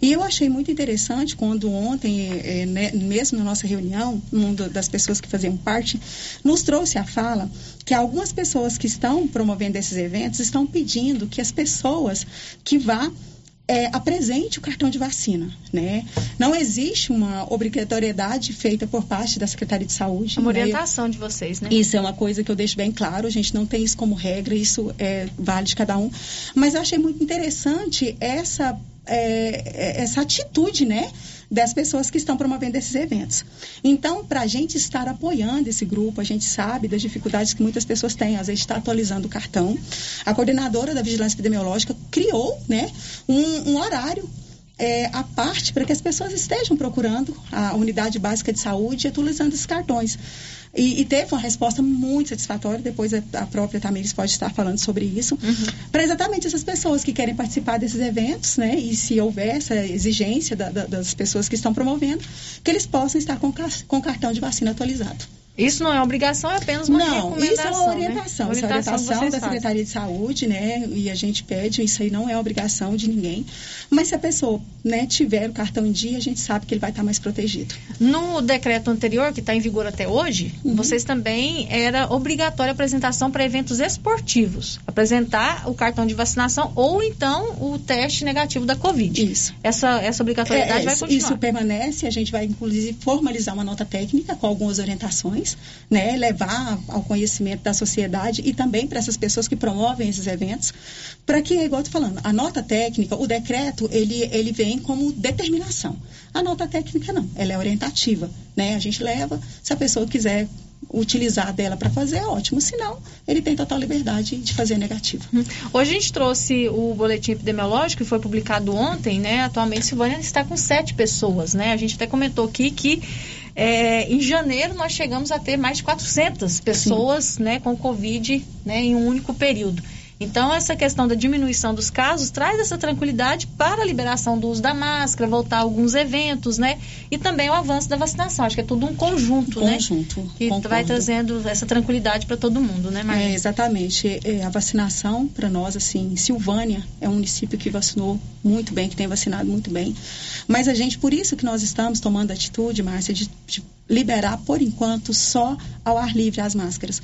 E eu achei muito interessante quando ontem, eh, né, mesmo na nossa reunião, uma das pessoas que faziam parte, nos trouxe a fala que algumas pessoas que estão promovendo esses eventos estão pedindo que as pessoas que vá é, apresente o cartão de vacina, né? Não existe uma obrigatoriedade feita por parte da Secretaria de Saúde. É uma né? orientação de vocês, né? Isso é uma coisa que eu deixo bem claro, a gente não tem isso como regra, isso é, vale de cada um. Mas eu achei muito interessante essa é, é, essa atitude, né? Das pessoas que estão promovendo esses eventos. Então, para a gente estar apoiando esse grupo, a gente sabe das dificuldades que muitas pessoas têm, às vezes está atualizando o cartão. A coordenadora da Vigilância Epidemiológica criou né, um, um horário é, a parte para que as pessoas estejam procurando a unidade básica de saúde e atualizando esses cartões. E, e, teve uma resposta muito satisfatória, depois a, a própria Tamires pode estar falando sobre isso, uhum. para exatamente essas pessoas que querem participar desses eventos, né? E se houver essa exigência da, da, das pessoas que estão promovendo, que eles possam estar com, com cartão de vacina atualizado. Isso não é obrigação, é apenas uma não, recomendação. Isso é uma orientação. Né? Isso é uma orientação da Secretaria de Saúde, né? E a gente pede, isso aí não é obrigação de ninguém. Mas se a pessoa né, tiver o cartão em dia, a gente sabe que ele vai estar mais protegido. No decreto anterior, que está em vigor até hoje, uhum. vocês também era obrigatória a apresentação para eventos esportivos. Apresentar o cartão de vacinação ou então o teste negativo da Covid. Isso. Essa, essa obrigatoriedade é, vai continuar. Isso permanece, a gente vai inclusive formalizar uma nota técnica com algumas orientações né, levar ao conhecimento da sociedade e também para essas pessoas que promovem esses eventos, para que, igual eu estou falando, a nota técnica, o decreto, ele, ele vem como determinação. A nota técnica não, ela é orientativa, né? A gente leva, se a pessoa quiser utilizar dela para fazer, ótimo. Se não, ele tem total liberdade de fazer negativo. Hum. Hoje a gente trouxe o boletim epidemiológico que foi publicado ontem, né? Atualmente Silvânia está com sete pessoas, né? A gente até comentou aqui que é, em janeiro nós chegamos a ter mais de 400 pessoas né, com Covid né, em um único período. Então, essa questão da diminuição dos casos traz essa tranquilidade para a liberação do uso da máscara, voltar a alguns eventos, né? E também o avanço da vacinação. Acho que é tudo um conjunto, um né? Conjunto. Que concordo. vai trazendo essa tranquilidade para todo mundo, né, Maria? É, exatamente. É, a vacinação, para nós, assim, Silvânia é um município que vacinou muito bem, que tem vacinado muito bem. Mas a gente, por isso que nós estamos tomando a atitude, Márcia, de, de liberar, por enquanto, só ao ar livre as máscaras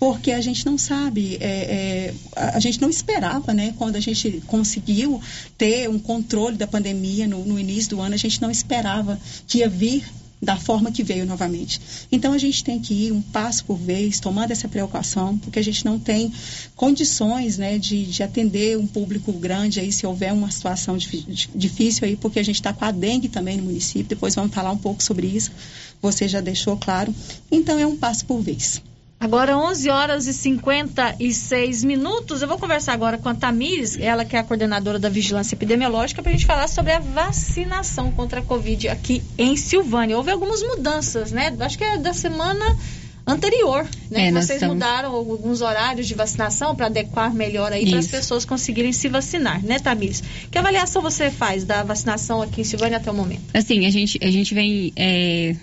porque a gente não sabe, é, é, a gente não esperava, né? Quando a gente conseguiu ter um controle da pandemia no, no início do ano, a gente não esperava que ia vir da forma que veio novamente. Então a gente tem que ir um passo por vez, tomando essa preocupação, porque a gente não tem condições né, de, de atender um público grande aí se houver uma situação difícil aí, porque a gente está com a dengue também no município, depois vamos falar um pouco sobre isso, você já deixou claro. Então é um passo por vez. Agora 11 horas e 56 minutos. Eu vou conversar agora com a Tamires, ela que é a coordenadora da Vigilância Epidemiológica, para a gente falar sobre a vacinação contra a Covid aqui em Silvânia. Houve algumas mudanças, né? Acho que é da semana anterior, né? É, Vocês estamos... mudaram alguns horários de vacinação para adequar melhor aí para as pessoas conseguirem se vacinar, né, Tamires? Que avaliação você faz da vacinação aqui em Silvânia até o momento? Assim, a gente, a gente vem é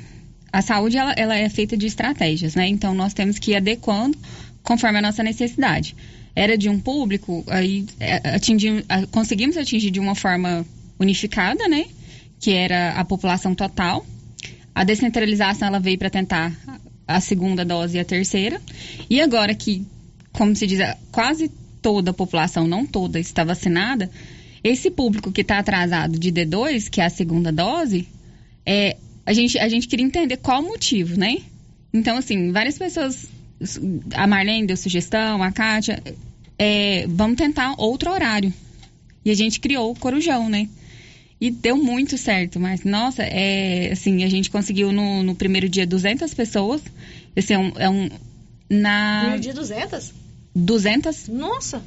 a saúde ela, ela é feita de estratégias, né? Então nós temos que ir adequando conforme a nossa necessidade. Era de um público, aí é, atingimos, conseguimos atingir de uma forma unificada, né? Que era a população total. A descentralização ela veio para tentar a segunda dose e a terceira. E agora que, como se diz, quase toda a população, não toda, está vacinada, esse público que está atrasado de D2, que é a segunda dose, é, a gente, a gente queria entender qual o motivo, né? Então, assim, várias pessoas. A Marlene deu sugestão, a Kátia. É, vamos tentar outro horário. E a gente criou o Corujão, né? E deu muito certo, mas, nossa, é, assim, a gente conseguiu no, no primeiro dia 200 pessoas. Esse é um. É um na... Primeiro dia 200? 200. Nossa!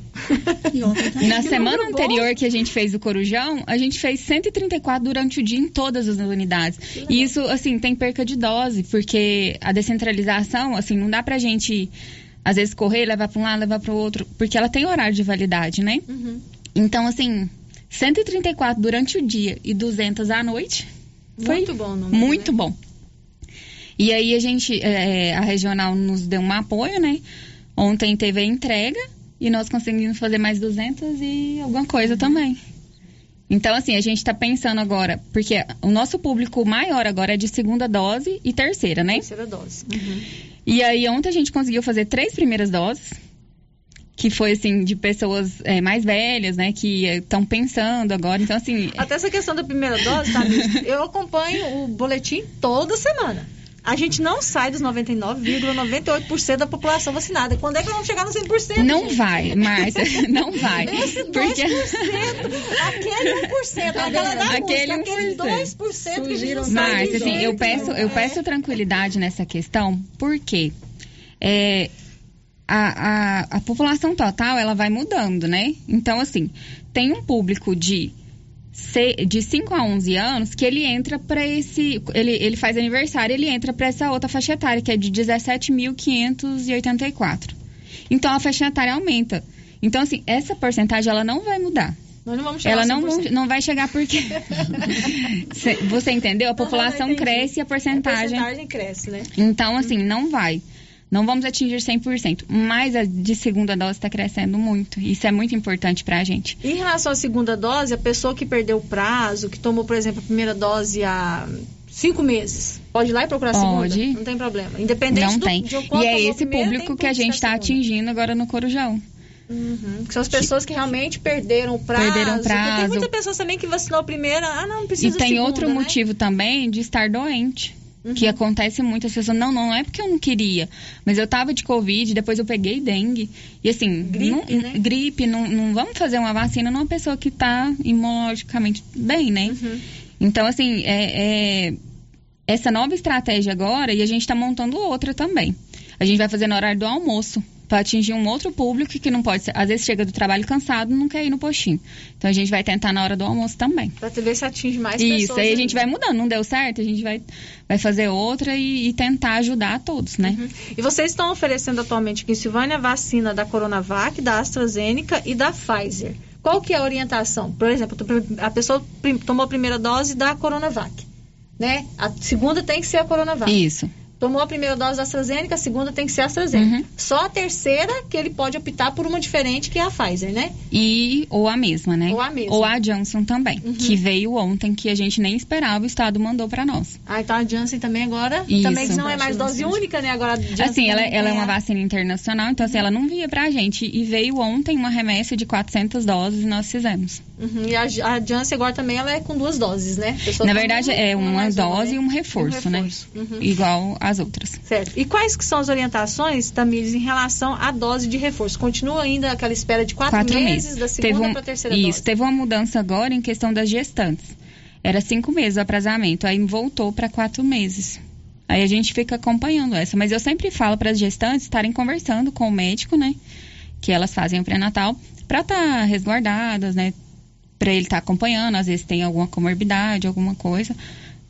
E na semana anterior bom. que a gente fez o Corujão, a gente fez 134 durante o dia em todas as unidades. E isso, assim, tem perca de dose, porque a descentralização, assim, não dá pra gente, às vezes, correr, levar pra um lado, levar pro outro, porque ela tem horário de validade, né? Uhum. Então, assim, 134 durante o dia e 200 à noite. Foi muito bom, número, Muito né? bom. E aí a gente, é, a regional nos deu um apoio, né? Ontem teve a entrega e nós conseguimos fazer mais 200 e alguma coisa também. Então, assim, a gente está pensando agora, porque o nosso público maior agora é de segunda dose e terceira, né? Terceira dose. Uhum. E aí, ontem a gente conseguiu fazer três primeiras doses, que foi, assim, de pessoas é, mais velhas, né? Que estão pensando agora. Então, assim. Até essa questão da primeira dose, tá? <laughs> eu acompanho o boletim toda semana. A gente não sai dos 99,98% da população vacinada. Quando é que vamos chegar no 100%? Não gente? vai, Márcia, <laughs> não vai. Esse 2%, Porque aquele 1%, <laughs> aquela da Aquele música, aquele 2% que a gente não sai Mas, de assim, eu peço, eu É. peço tranquilidade nessa questão, porque é, a, a, a população total, ela vai mudando, né? Então, assim, tem um público de de 5 a 11 anos que ele entra para esse ele, ele faz aniversário ele entra para essa outra faixa etária que é de 17.584 então a faixa etária aumenta então assim essa porcentagem ela não vai mudar Nós não vamos chegar ela não, 100%. não vai chegar porque <laughs> Cê- você entendeu a população entendi. cresce e a porcentagem A porcentagem cresce, né? então, assim, não vai. Não vamos atingir 100%. Mas a de segunda dose está crescendo muito. Isso é muito importante para a gente. Em relação à segunda dose, a pessoa que perdeu o prazo, que tomou, por exemplo, a primeira dose há cinco meses, pode ir lá e procurar a segunda? Pode. Não tem problema. Independente não do, tem. de E é esse primeiro, público que a gente está atingindo agora no Corujão. Uhum, que são as pessoas que realmente perderam o prazo. Perderam o Porque Tem prazo. muitas pessoas também que vacinou a primeira, ah, não, não precisa E tem segunda, outro né? motivo também de estar doente. Uhum. Que acontece muito, as pessoas, não, não é porque eu não queria, mas eu tava de Covid, depois eu peguei dengue. E assim, Gripe, não, né? gripe não, não vamos fazer uma vacina numa pessoa que tá imunologicamente bem, né? Uhum. Então, assim, é, é- essa nova estratégia agora, e a gente está montando outra também. A gente vai fazer no horário do almoço, para atingir um outro público que não pode ser. Às vezes chega do trabalho cansado não quer ir no postinho. Então a gente vai tentar na hora do almoço também. Pra ver se atinge mais Isso, pessoas. aí a ainda. gente vai mudando. Não deu certo, a gente vai, vai fazer outra e, e tentar ajudar a todos, né? E vocês estão oferecendo atualmente aqui em Silvânia a vacina da Coronavac, da AstraZeneca e da Pfizer. Qual que é a orientação? Por exemplo, a pessoa tomou a primeira dose da Coronavac, né? A segunda tem que ser a Coronavac. Isso. Tomou a primeira dose da AstraZeneca, a segunda tem que ser a AstraZeneca. Uhum. Só a terceira que ele pode optar por uma diferente, que é a Pfizer, né? E, ou a mesma, né? Ou a mesma. Ou a Johnson também, que veio ontem, que a gente nem esperava, o Estado mandou para nós. Ah, então a Janssen também agora, Isso. também não é mais dose única, né? Agora a Janssen Assim, ela, ela é uma a- vacina internacional, então assim, ela não via pra gente. E veio ontem uma remessa de 400 doses e nós fizemos. Uhum, E a, a Janssen agora também ela é com duas doses, né? A pessoa Na verdade, é uma uma, dose né? e um reforço, né? Uhum. Igual as outras. Certo. E quais que são as orientações, Tamires, em relação à dose de reforço? Continua ainda aquela espera de quatro, Quatro meses, meses. da segunda um- para a terceira Isso, dose? teve uma mudança agora em questão das gestantes. Era cinco meses o aprasamento, aí voltou para quatro meses. Aí a gente fica acompanhando essa. Mas eu sempre falo para as gestantes estarem conversando com o médico, né? Que elas fazem o pré-natal, para estar resguardadas, né? Para ele estar acompanhando, às vezes tem alguma comorbidade, alguma coisa,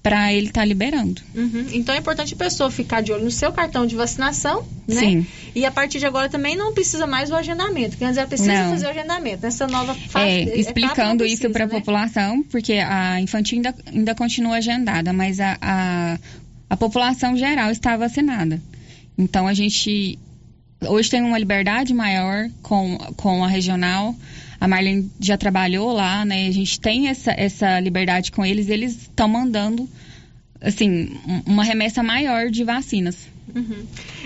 para ele estar liberando. Uhum. Então é importante a pessoa ficar de olho no seu cartão de vacinação, né? Sim. E a partir de agora também não precisa mais do agendamento, que antes ela precisa Não. fazer o agendamento. Nessa nova fase. É, etapa, explicando não isso precisa, para a né? população, porque a infantil ainda, ainda continua agendada, mas a, a, a população geral está vacinada. Então a gente hoje tem uma liberdade maior com, com a regional. A Marlene já trabalhou lá, né? A gente tem essa, essa liberdade com eles, eles estão mandando assim, um- uma remessa maior de vacinas. Uhum.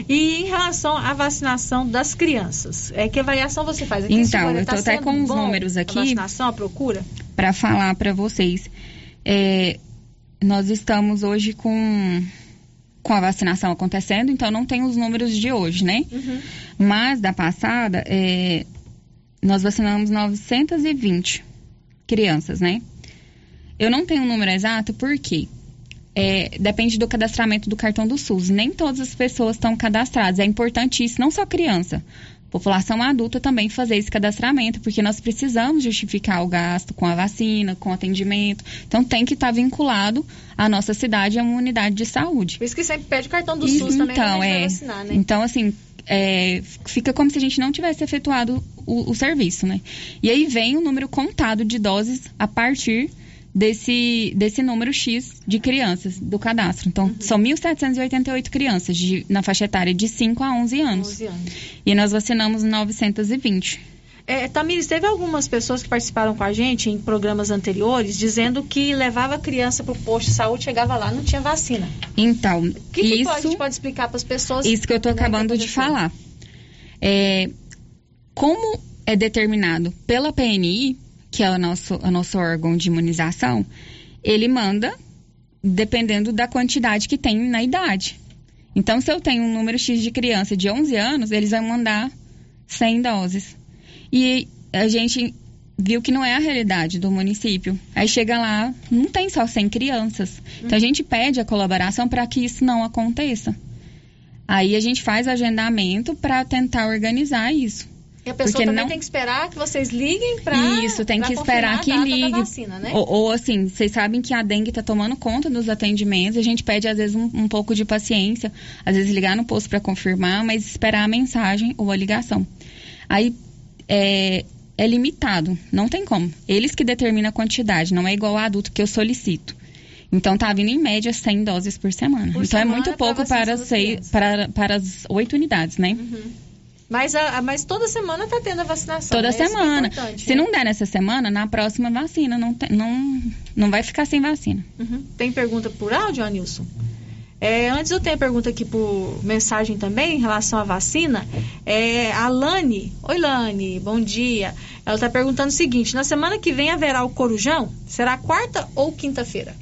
E em relação à vacinação das crianças, é que avaliação você faz? Aqui Então, eu tô tá até com os números aqui. A vacinação, a procura? para falar para vocês. É, nós estamos hoje com, com a vacinação acontecendo, então não tem os números de hoje, né? Uhum. Mas da passada, é, nós vacinamos 920 crianças, né? Eu não tenho o número exato porque é, depende do cadastramento do cartão do SUS. Nem todas as pessoas estão cadastradas. É importante isso, não só criança. População adulta também fazer esse cadastramento, porque nós precisamos justificar o gasto com a vacina, com o atendimento. Então tem que estar vinculado à nossa cidade a uma unidade de saúde. Por isso que sempre pede o cartão do Isso, SUS também então, gente vai é. vacinar, né? Então, assim, é, fica como se a gente não tivesse efetuado o, o serviço, né? E aí vem o número contado de doses a partir desse, desse número X de crianças do cadastro. Então, Uhum. são 1.788 crianças de- na faixa etária de 5 a 11 anos. 11 anos. E nós vacinamos 920. É, Tamires, teve algumas pessoas que participaram com a gente em programas anteriores dizendo que levava a criança para o posto de saúde, chegava lá, não tinha vacina. Então, O que, que isso... pode, a gente pode explicar para as pessoas? Isso que eu estou né, acabando que de falar. É, como é determinado pela PNI, que é o nosso, o nosso órgão de imunização, ele manda dependendo da quantidade que tem na idade. Então, se eu tenho um número X de criança de 11 anos, eles vão mandar 100 doses. E a gente viu que não é a realidade do município. Aí chega lá, não tem só 100 crianças. Então, a gente pede a colaboração para que isso não aconteça. Aí a gente faz agendamento para tentar organizar isso. E a pessoa Porque também não- tem que esperar que vocês liguem para Isso, tem que esperar que ligue. vacina, né? Ou, ou, assim, vocês sabem que a dengue está tomando conta dos atendimentos. A gente pede, às vezes, um, um pouco de paciência. Às vezes, ligar no posto para confirmar, mas esperar a mensagem ou a ligação. Aí, é, é limitado. Não tem como. Eles que determinam a quantidade. Não é igual ao adulto que eu solicito. Então, tá vindo em média 100 doses por semana. Por então, é semana muito pra pouco para, seis, para, para as oito unidades, né? Mas, a, mas toda semana tá tendo a vacinação. Toda né? É semana. importante, Se né? não der nessa semana, na próxima vacina. Não, tem- não, não vai ficar sem vacina. Uhum. Tem pergunta por áudio, Anilson? É, antes eu tenho a pergunta aqui por mensagem também em relação à vacina. É, a Lani, oi Lani, bom dia. Ela está perguntando o seguinte: na semana que vem haverá o Corujão? Será quarta ou quinta-feira?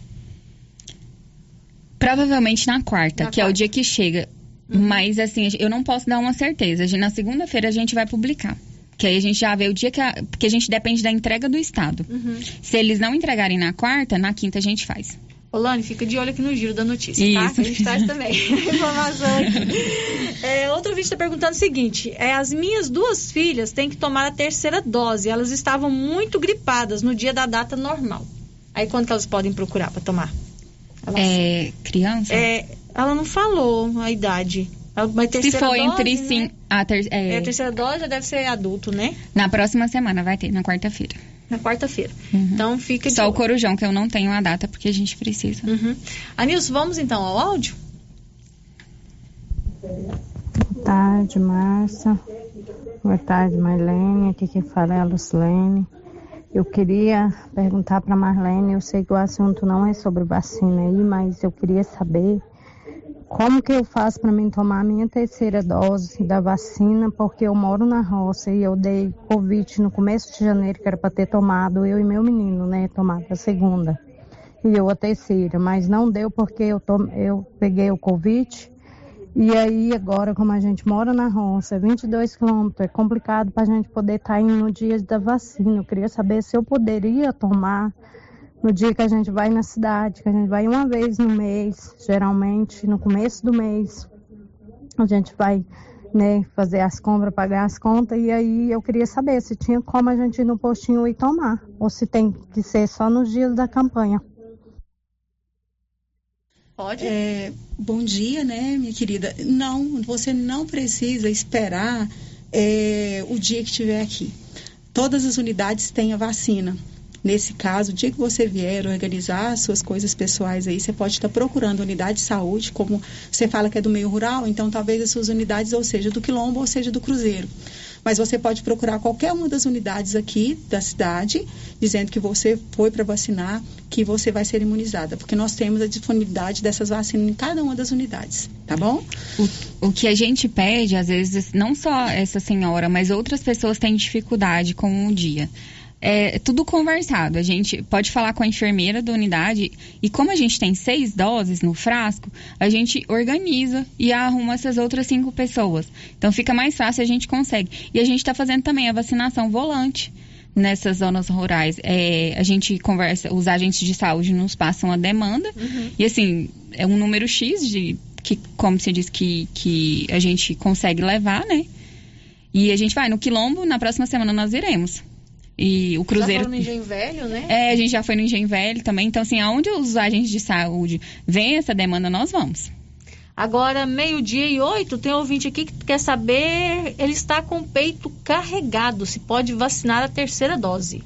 Provavelmente na quarta, Na que é o quarta. dia que chega. Mas, assim, eu não posso dar uma certeza. Na segunda-feira a gente vai publicar. Que aí a gente já vê o dia que. A, porque a gente depende da entrega do Estado. Uhum. Se eles não entregarem na quarta, na quinta a gente faz. Ô Lani, fica de olho aqui no giro da notícia, tá? Isso. Que a gente traz também <laughs> informação aqui. É, outro vídeo está perguntando o seguinte: é, as minhas duas filhas têm que tomar a terceira dose. Elas estavam muito gripadas no dia da data normal. Aí quando que elas podem procurar para tomar? Elas- É. Criança? É, ela não falou a idade. Ela vai Se terceira for dose, entre né? sim. A ter, é, É, a terceira dose já deve ser adulto, né? Na próxima semana vai ter, na quarta-feira. Na quarta-feira. Então fica de Só o corujão, que eu não tenho a data, porque a gente precisa. Uhum. Anilson, vamos então ao áudio? Boa tarde, Márcia. Boa tarde, Marlene. Aqui quem fala é a Lucilene. Eu queria perguntar para Marlene, eu sei que o assunto não é sobre vacina aí, mas eu queria saber como que eu faço para mim tomar a minha terceira dose da vacina, porque eu moro na roça e eu dei Covid no começo de janeiro, que era para ter tomado, eu e meu menino, né, tomado a segunda. E eu a terceira, mas não deu porque eu, tom, eu peguei o Covid e aí, agora, como a gente mora na roça, 22 quilômetros, é complicado para a gente poder estar indo no dia da vacina. Eu queria saber se eu poderia tomar no dia que a gente vai na cidade, que a gente vai uma vez no mês, geralmente no começo do mês. A gente vai né, fazer as compras, pagar as contas, e aí eu queria saber se tinha como a gente ir no postinho e tomar, ou se tem que ser só nos dias da campanha. Pode. É, bom dia, né, minha querida? Não, você não precisa esperar é, o dia que estiver aqui. Todas as unidades têm a vacina. Nesse caso, o dia que você vier organizar as suas coisas pessoais aí, você pode estar procurando unidade de saúde, como você fala que é do meio rural, então talvez as suas unidades, ou seja, do quilombo ou seja do cruzeiro. Mas você pode procurar qualquer uma das unidades aqui da cidade, dizendo que você foi para vacinar, que você vai ser imunizada, porque nós temos a disponibilidade dessas vacinas em cada uma das unidades, tá bom? O, o que a gente pede, às vezes, não só essa senhora, mas outras pessoas têm dificuldade com o dia. É tudo conversado. A gente pode falar com a enfermeira da unidade e como a gente tem seis doses no frasco, a gente organiza e arruma essas outras cinco pessoas. Então fica mais fácil, a gente consegue. E a gente está fazendo também a vacinação volante nessas zonas rurais. É, a gente conversa, os agentes de saúde nos passam a demanda e assim é um número X de que, como você diz, que, que a gente consegue levar, né? E a gente vai no quilombo, na próxima semana nós iremos. E o cruzeiro. Já foram no Engenho Velho, né? É, a gente já foi no Engenho Velho também. Então, assim, aonde os agentes de saúde veem essa demanda, nós vamos. Agora, meio-dia e oito, tem um ouvinte aqui que quer saber, ele está com o peito carregado, se pode vacinar a terceira dose.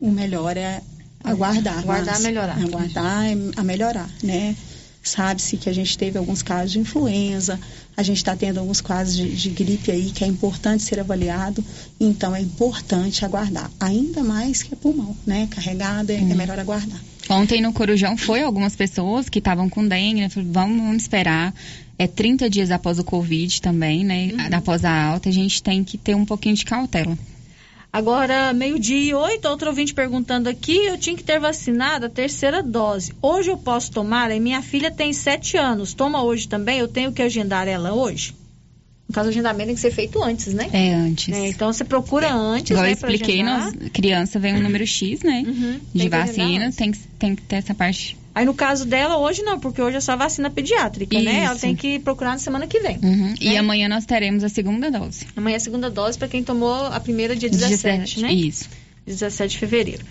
O melhor é aguardar. Aguardar mas- a melhorar. Aguardar é a melhorar, né? Sabe-se que a gente teve alguns casos de influenza, a gente está tendo alguns casos de, de gripe aí que é importante ser avaliado, então é importante aguardar. Ainda mais que é pulmão, né? Carregado é, é melhor aguardar. Ontem no Corujão foi algumas pessoas que estavam com dengue, né? Falei, Vamos, vamos esperar. É 30 dias após o Covid também, né? Após a alta, a gente tem que ter um pouquinho de cautela. Agora, meio-dia e oito, outro ouvinte perguntando aqui, eu tinha que ter vacinado a terceira dose. Hoje eu posso tomar? E minha filha tem sete anos. Toma hoje também? Eu tenho que agendar ela hoje? No caso, o agendamento tem que ser feito antes, né? É, antes. É, então, você procura antes, Igual né, eu expliquei, nós, criança vem um número X, né? Uhum, de tem vacina, tem que, tem que ter essa parte. Aí, no caso dela, hoje não, porque hoje é só vacina pediátrica, né? Ela Isso. tem que procurar na semana que vem. Uhum. E Né? amanhã nós teremos a segunda dose. Amanhã é a segunda dose para quem tomou a primeira dia 17, né? Isso. 17 de fevereiro.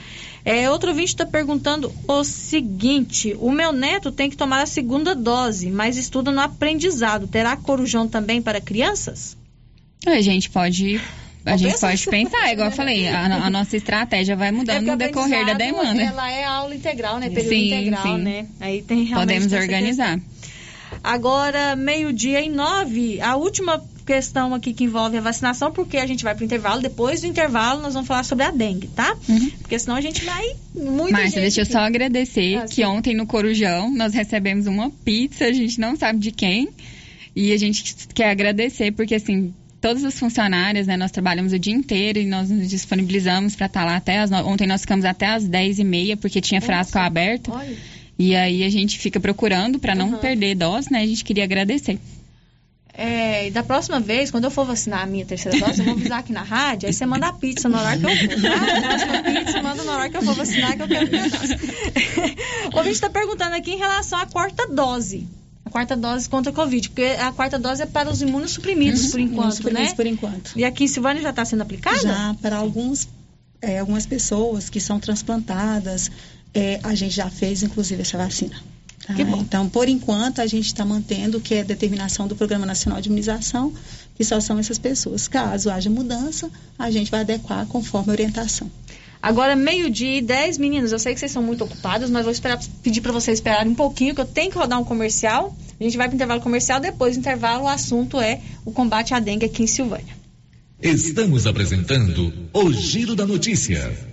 É, outro ouvinte está perguntando o seguinte: o meu neto tem que tomar a segunda dose, mas estuda no aprendizado. Terá corujão também para crianças? A gente pode. A gente pode pensar, igual eu falei, a, a nossa estratégia vai mudando no É porque decorrer da demanda. Ela é aula integral, né? Período Sim, integral, sim. né? Aí tem realmente Podemos organizar. Agora, meio-dia e nove, a última questão aqui que envolve a vacinação, porque a gente vai para o intervalo. Depois do intervalo, nós vamos falar sobre a dengue, tá? Porque senão a gente vai muito. Márcia, deixa eu só agradecer Ah, que sim. ontem no Corujão nós recebemos uma pizza, a gente não sabe de quem. E a gente quer agradecer porque, assim, todas as funcionárias, né, nós trabalhamos o dia inteiro e nós nos disponibilizamos para estar lá até as... no- Ontem nós ficamos até as 10 e meia porque tinha frasco aberto. Olha. E aí a gente fica procurando para não Aham. perder dose, né? A gente queria agradecer. É, e da próxima vez, quando eu for vacinar a minha terceira dose, eu vou avisar aqui na rádio, aí você manda a pizza no horário que eu for, tá? A próxima pizza, manda no horário que eu for vacinar, que eu quero minha <laughs> dose. o ouvinte está perguntando aqui em relação à quarta dose. Quarta dose contra a Covid, porque a quarta dose é para os imunossuprimidos, por enquanto, Imunossuprimidos né? por enquanto. E aqui em Silvânia já está sendo aplicada? Já para alguns, é, algumas pessoas que são transplantadas, é, a gente já fez inclusive essa vacina. tá? Então, por enquanto, a gente está mantendo que é a determinação do Programa Nacional de Imunização, que só são essas pessoas. Caso haja mudança, a gente vai adequar conforme a orientação. Agora, meio-dia e 10, meninos, eu sei que vocês são muito ocupados, mas vou esperar, pedir para vocês esperarem um pouquinho, que eu tenho que rodar um comercial. A gente vai para o intervalo comercial, depois do intervalo o assunto é o combate à dengue aqui em Silvânia. Estamos apresentando o Giro da Notícia.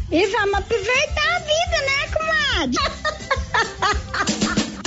e vamos aproveitar a vida, né, comadre? <laughs>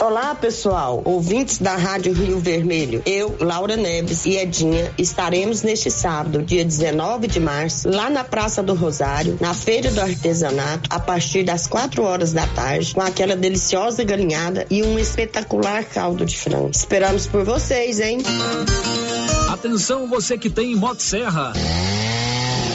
Olá, pessoal, ouvintes da Rádio Rio Vermelho. Eu, Laura Neves e Edinha estaremos neste sábado, dia 19 de março, lá na Praça do Rosário, na Feira do Artesanato, a partir das 4 horas da tarde, com aquela deliciosa galinhada e um espetacular caldo de frango. Esperamos por vocês, hein? Atenção você que tem Motosserra.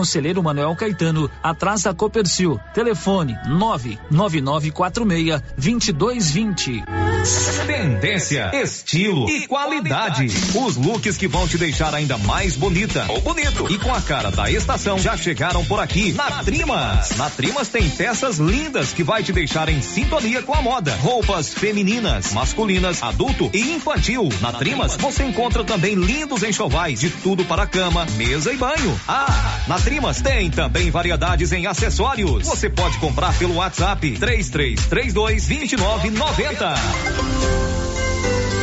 Conselheiro Manuel Caetano, atrás da Copercil. Telefone 99946 2220. Tendência, estilo e qualidade. Os looks que vão te deixar ainda mais bonita ou bonito e com a cara da estação já chegaram por aqui na Trimas. Na Trimas tem peças lindas que vai te deixar em sintonia com a moda. Roupas femininas, masculinas, adulto e infantil. Na Trimas você encontra também lindos enxovais de tudo para cama, mesa e banho. Ah, na Trimas tem também variedades em acessórios. Você pode comprar pelo WhatsApp 3332 2990.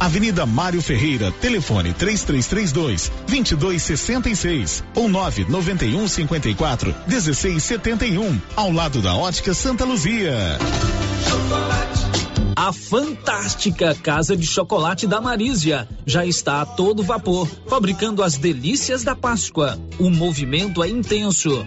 Avenida Mário Ferreira, telefone 3332 2266 ou 991 54 1671, ao lado da Ótica Santa Luzia. A fantástica Casa de Chocolate da Marísia já está a todo vapor, fabricando as delícias da Páscoa. O movimento é intenso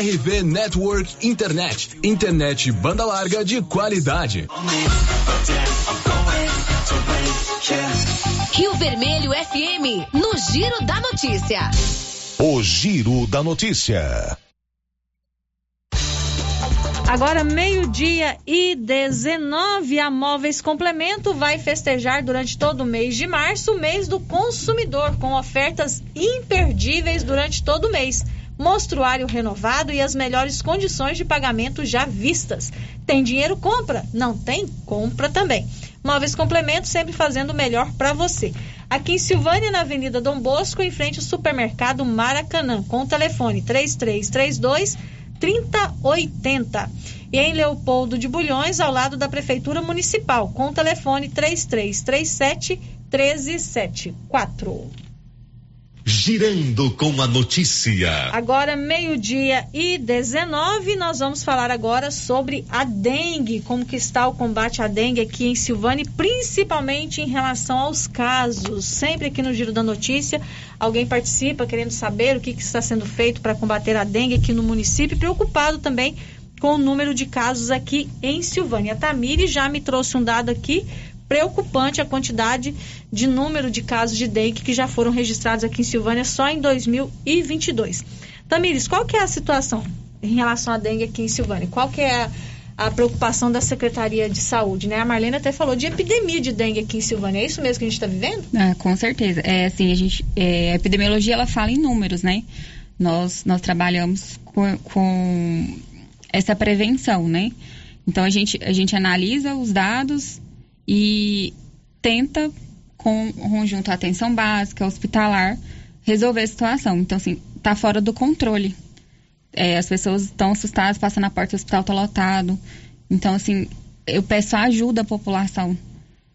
RV Network Internet. Internet banda larga de qualidade. Rio Vermelho FM, no Giro da Notícia. O Giro da Notícia. Agora, meio-dia e 19, a Móveis Complemento vai festejar durante todo o mês de março o mês do consumidor, com ofertas imperdíveis durante todo o mês. Mostruário renovado e as melhores condições de pagamento já vistas. Tem dinheiro? Compra. Não tem? Compra também. Móveis Complemento sempre fazendo o melhor para você. Aqui em Silvânia, na Avenida Dom Bosco, em frente ao supermercado Maracanã, com o telefone 3332 3080. E em Leopoldo de Bulhões, ao lado da Prefeitura Municipal, com o telefone 3337 1374. Girando com a notícia. Agora, meio-dia e 19, nós vamos falar agora sobre a dengue, como que está o combate à dengue aqui em Silvânia, principalmente em relação aos casos. Sempre aqui no Giro da Notícia, alguém participa querendo saber o que, que está sendo feito para combater a dengue aqui no município, preocupado também com o número de casos aqui em Silvânia. A Tamiri já me trouxe um dado aqui preocupante a quantidade de número de casos de dengue que já foram registrados aqui em Silvânia só em 2022. Tamires, qual que é a situação em relação à dengue aqui em Silvânia? Qual que é a, a preocupação da Secretaria de Saúde, né? A Marlene até falou de epidemia de dengue aqui em Silvânia. É isso mesmo que a gente está vivendo? Ah, com certeza. É assim, a gente, é, a epidemiologia ela fala em números, né? Nós nós trabalhamos com, com essa prevenção, né? Então a gente a gente analisa os dados e tenta, com conjunto à atenção básica, hospitalar, resolver a situação. Então, assim, tá fora do controle. É, as pessoas estão assustadas, passam na porta do hospital, tá lotado. Então, assim, eu peço ajuda à população.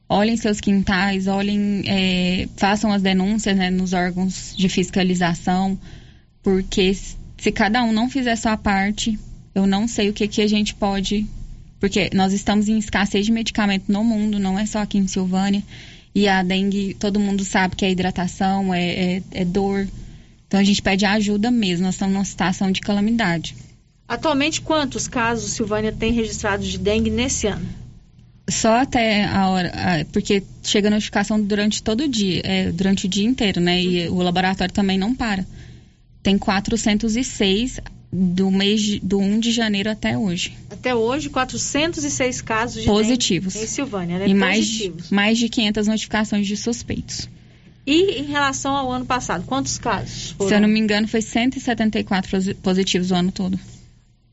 Olhem seus quintais, olhem, é, façam as denúncias né, nos órgãos de fiscalização, porque se cada um não fizer sua parte, eu não sei o que, que a gente pode porque nós estamos em escassez de medicamento no mundo, não é só aqui em Silvânia. E a dengue, todo mundo sabe que é hidratação, é, é, é dor. Então a gente pede ajuda mesmo, nós estamos numa situação de calamidade. Atualmente, quantos casos Silvânia tem registrados de dengue nesse ano? Só até a hora, porque chega notificação durante todo o dia, é, durante o dia inteiro, né? E o laboratório também não para. Tem 406 do mês de, do 1 de janeiro até hoje. Até hoje, 406 casos de positivos em Silvânia, né? E mais, mais de 500 notificações de suspeitos. E em relação ao ano passado, quantos casos? Foram? Se eu não me engano, foi 174 positivos o ano todo.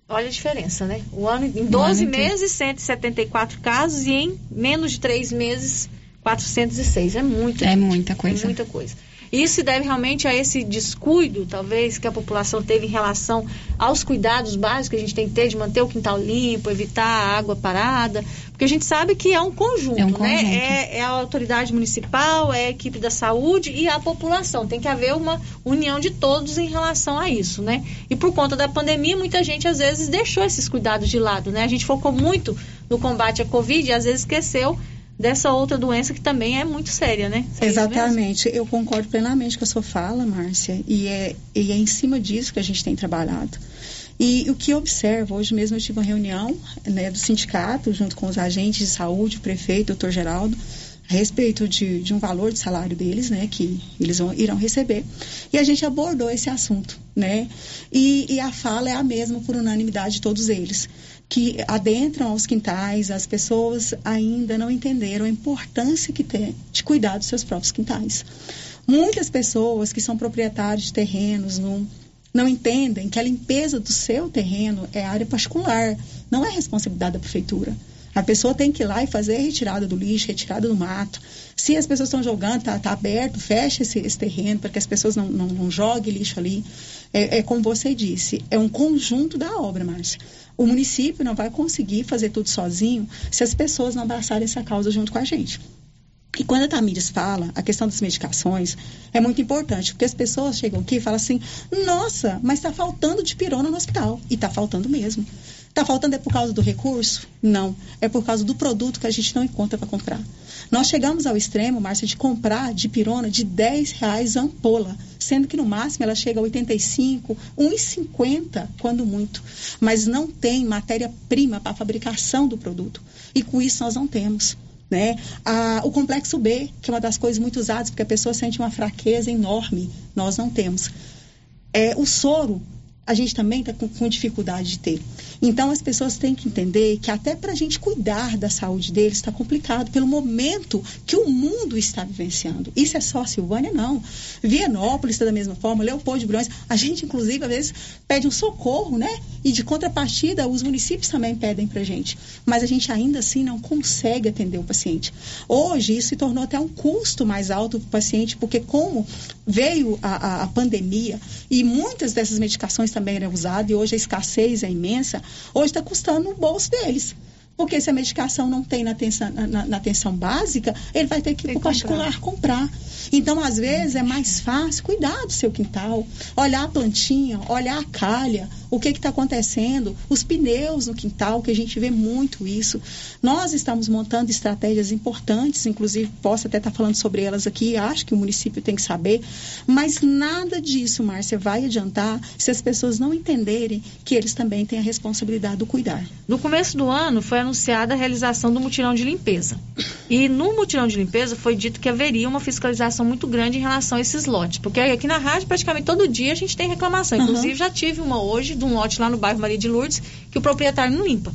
Olha a diferença, né? O ano, em 12 ano meses, 174 casos e em menos de 3 meses, 406. É muito. É gente. muita coisa. É muita coisa. Isso se deve realmente a esse descuido, talvez, que a população teve em relação aos cuidados básicos que a gente tem que ter de manter o quintal limpo, evitar a água parada, porque a gente sabe que é um conjunto, é um né? É, é, a autoridade municipal, é a equipe da saúde e a população. Tem que haver uma união de todos em relação a isso, né? E por conta da pandemia, muita gente às vezes deixou esses cuidados de lado, né? A gente focou muito no combate à Covid e às vezes esqueceu dessa outra doença que também é muito séria, né? É Exatamente. Eu concordo plenamente com a sua fala, Márcia, e é, e é em cima disso que a gente tem trabalhado. E o que eu observo, hoje mesmo eu tive uma reunião né, do sindicato, junto com os agentes de saúde, o prefeito, o doutor Geraldo, a respeito de, de um valor de salário deles, né, que eles vão, irão receber. E a gente abordou esse assunto, né? E, e a fala é a mesma por unanimidade de todos eles que adentram aos quintais, as pessoas ainda não entenderam a importância que tem de cuidar dos seus próprios quintais. Muitas pessoas que são proprietários de terrenos não, não entendem que a limpeza do seu terreno é área particular, não é responsabilidade da prefeitura. A pessoa tem que ir lá e fazer retirada do lixo, retirada do mato. Se as pessoas estão jogando, tá, tá aberto, fecha esse, esse terreno para que as pessoas não, não, não joguem lixo ali. É, é como você disse, é um conjunto da obra, Márcia. O município não vai conseguir fazer tudo sozinho se as pessoas não abraçarem essa causa junto com a gente. E quando a Tamires fala, a questão das medicações é muito importante, porque as pessoas chegam aqui e falam assim: nossa, mas está faltando de pirona no hospital. E está faltando mesmo. Está faltando é por causa do recurso? Não. É por causa do produto que a gente não encontra para comprar. Nós chegamos ao extremo, Márcia, de comprar de pirona de 10 reais a ampola, sendo que no máximo ela chega a 85, 1,50 quando muito. Mas não tem matéria-prima para a fabricação do produto. E com isso nós não temos. Né? O complexo B, que é uma das coisas muito usadas, porque a pessoa sente uma fraqueza enorme, nós não temos. É, o soro, a gente também está com, com, dificuldade de ter. Então, as pessoas têm que entender que até para a gente cuidar da saúde deles está complicado pelo momento que o mundo está vivenciando. Isso é só Silvânia? Não. Vianópolis está da mesma forma, Leopoldo de Bulhões. A gente, inclusive, às vezes pede um socorro, né? E de contrapartida, os municípios também pedem para a gente. Mas a gente ainda assim não consegue atender o paciente. Hoje, isso se tornou até um custo mais alto para o paciente, porque como veio a, a, a pandemia e muitas dessas medicações também eram usadas e hoje a escassez é imensa, hoje está custando no bolso deles. Porque se a medicação não tem na atenção, na, na atenção básica, ele vai ter que ir para o particular comprar. Então, às vezes, é mais fácil cuidar do seu quintal, olhar a plantinha, olhar a calha, o que está acontecendo, os pneus no quintal, que a gente vê muito isso. Nós estamos montando estratégias importantes, inclusive posso até estar tá falando sobre elas aqui, acho que o município tem que saber, mas nada disso, Márcia, vai adiantar se as pessoas não entenderem que eles também têm a responsabilidade do cuidar. No começo do ano foi anunciada a realização do mutirão de limpeza. E no mutirão de limpeza foi dito que haveria uma fiscalização muito grande em relação a esses lotes, porque aqui na rádio praticamente todo dia a gente tem reclamação. Inclusive uhum. já tive uma hoje de um lote lá no bairro Maria de Lourdes que o proprietário não limpa.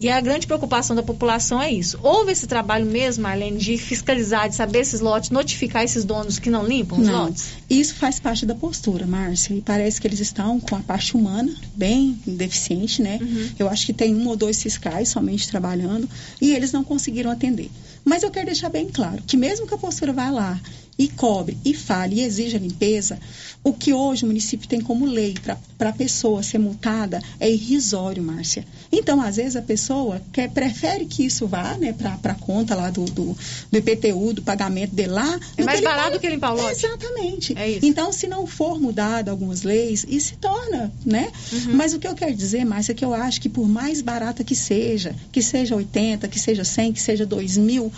E a grande preocupação da população é isso. Houve esse trabalho mesmo, Marlene, de fiscalizar, de saber esses lotes, notificar esses donos que não limpam os não, lotes? Isso faz parte da postura, Márcia. E parece que eles estão com a parte humana bem deficiente, né? Uhum. Eu acho que tem um ou dois fiscais somente trabalhando e eles não conseguiram atender. Mas eu quero deixar bem claro que mesmo que a postura vá lá e cobre e fale e exija limpeza, o que hoje o município tem como lei para a pessoa ser multada é irrisório, Márcia. Então, às vezes, a pessoa quer, prefere que isso vá né, para a conta lá do, do, do, IPTU, do pagamento de lá. É mais barato do que limpar o lote. Exatamente. É. Então, se não for mudado algumas leis, isso se torna, né? Uhum. Mas o que eu quero dizer, Márcia, é que eu acho que por mais barata que seja, que seja 80, que seja 100, que seja 2 mil,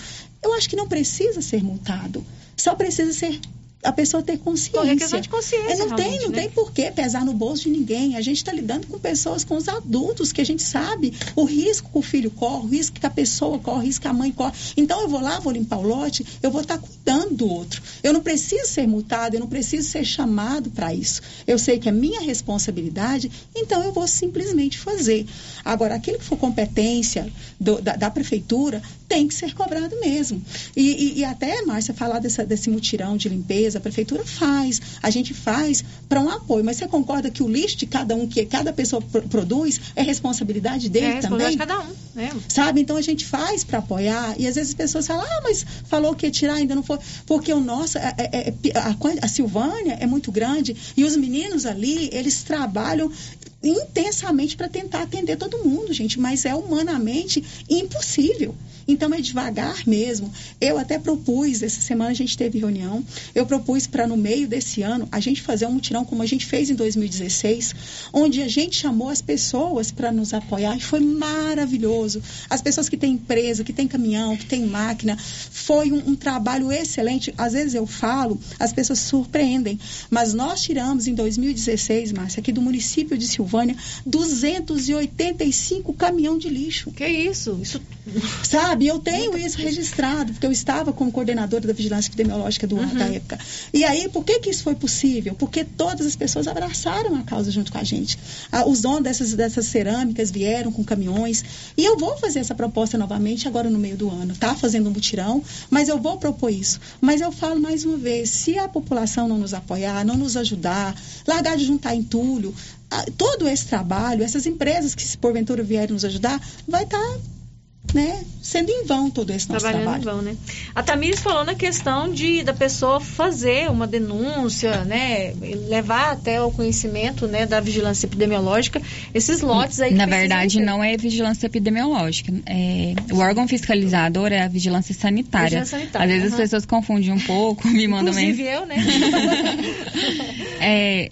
eu acho que não precisa ser multado. Só precisa ser a pessoa ter consciência. Questão de consciência. É, não tem, não né? tem por que pesar no bolso de ninguém. A gente está lidando com pessoas, com os adultos, que a gente sabe o risco que o filho corre, o risco que a pessoa corre, o risco que a mãe corre. Então eu vou lá, vou limpar o lote, eu vou estar tá cuidando do outro. Eu não preciso ser multado, eu não preciso ser chamado para isso. Eu sei que é minha responsabilidade, então eu vou simplesmente fazer. Agora, aquilo que for competência do, da, da, prefeitura tem que ser cobrado mesmo. E, e, e até, Márcia, falar dessa, desse mutirão de limpeza a prefeitura faz, a gente faz para um apoio. Mas você concorda que o lixo de cada um, que cada pessoa produz, é responsabilidade dele é, também? de cada um. É. Sabe? Então a gente faz para apoiar e às vezes as pessoas falam, ah, mas falou que ia tirar, ainda não foi. Porque o nosso, é, é, é a, a Silvânia é muito grande e os meninos ali, eles trabalham intensamente para tentar atender todo mundo, gente, mas é humanamente impossível. Então é devagar mesmo. Eu até propus, essa semana a gente teve reunião, eu propus para no meio desse ano a gente fazer um mutirão como a gente fez em 2016, onde a gente chamou as pessoas para nos apoiar e foi maravilhoso. As pessoas que têm empresa, que têm caminhão, que têm máquina, foi um, um trabalho excelente. Às vezes eu falo, as pessoas surpreendem, mas nós tiramos em 2016, Márcia, aqui do município de Silvânia, 285 caminhão de lixo. Que isso? Isso sabe? Eu tenho isso registrado, porque eu estava como coordenadora da vigilância epidemiológica do, uhum. da época. E aí, por que, que isso foi possível? Porque todas as pessoas abraçaram a causa junto com a gente. Ah, os donos dessas, dessas cerâmicas vieram com caminhões. E eu vou fazer essa proposta novamente agora no meio do ano, tá? Fazendo um mutirão, mas eu vou propor isso. Mas eu falo mais uma vez, se a população não nos apoiar, não nos ajudar, largar de juntar entulho, todo esse trabalho, essas empresas que se porventura vierem nos ajudar, vai estar tá né, sendo em vão todo esse nosso Trabalhando trabalho. em vão, né? A Tamires falou na questão de da pessoa fazer uma denúncia, né? Levar até o conhecimento, né, da vigilância epidemiológica esses lotes aí. que Na verdade, ter. não é vigilância epidemiológica. É, o órgão fiscalizador é a vigilância sanitária. Vigilância sanitária, Às vezes aham. as pessoas confundem um pouco, <laughs> me mandam Inclusive eu, né? <laughs> É,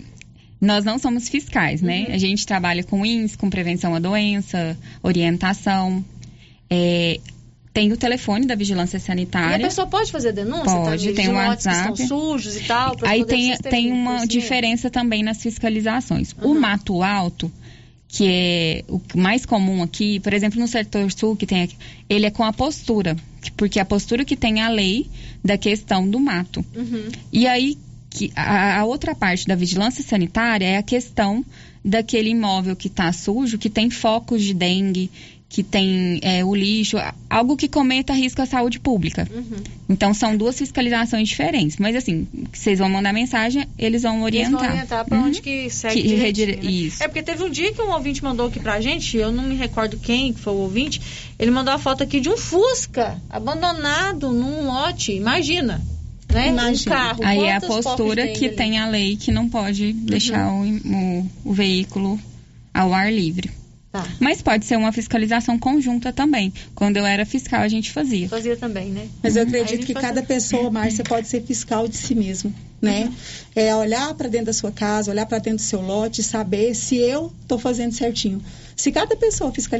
nós não somos fiscais, né? Uhum. A gente trabalha com INS, com prevenção à doença, orientação. É, tem o telefone da vigilância E a sanitária. pessoa pode fazer denúncia, Pode, Tamires, tem um lotes que WhatsApp. estão sujos e tal? Aí tem, tem uma diferença também nas fiscalizações. O mato alto, que é o mais comum aqui, por exemplo, no setor sul, que tem aqui, ele é com a postura, porque a postura que tem a lei da questão do mato. Uhum. E aí, que a, a outra parte da vigilância sanitária é a questão daquele imóvel que está sujo, que tem focos de dengue, que tem é, o lixo, algo que cometa risco à saúde pública. Uhum. Então, são duas fiscalizações diferentes. Mas, assim, vocês vão mandar mensagem, eles vão Eles orientar. vão orientar pra Uhum. onde que segue Que redire- né? Isso. É porque teve um dia que um ouvinte mandou aqui pra gente, eu não me recordo quem que foi o ouvinte, ele mandou a foto aqui de um Fusca abandonado num lote, imagina, né? Um carro. Aí é a postura tem que ali? tem a lei que não pode deixar o, o- o veículo ao ar livre. Tá. Mas pode ser uma fiscalização conjunta também. Quando eu era fiscal, a gente fazia. Fazia também, né? Mas eu acredito que fazia- cada pessoa, Márcia, pode ser fiscal de si mesmo, né? É olhar para dentro da sua casa, olhar para dentro do seu lote, saber se eu estou fazendo certinho. Se cada pessoa fiscalizar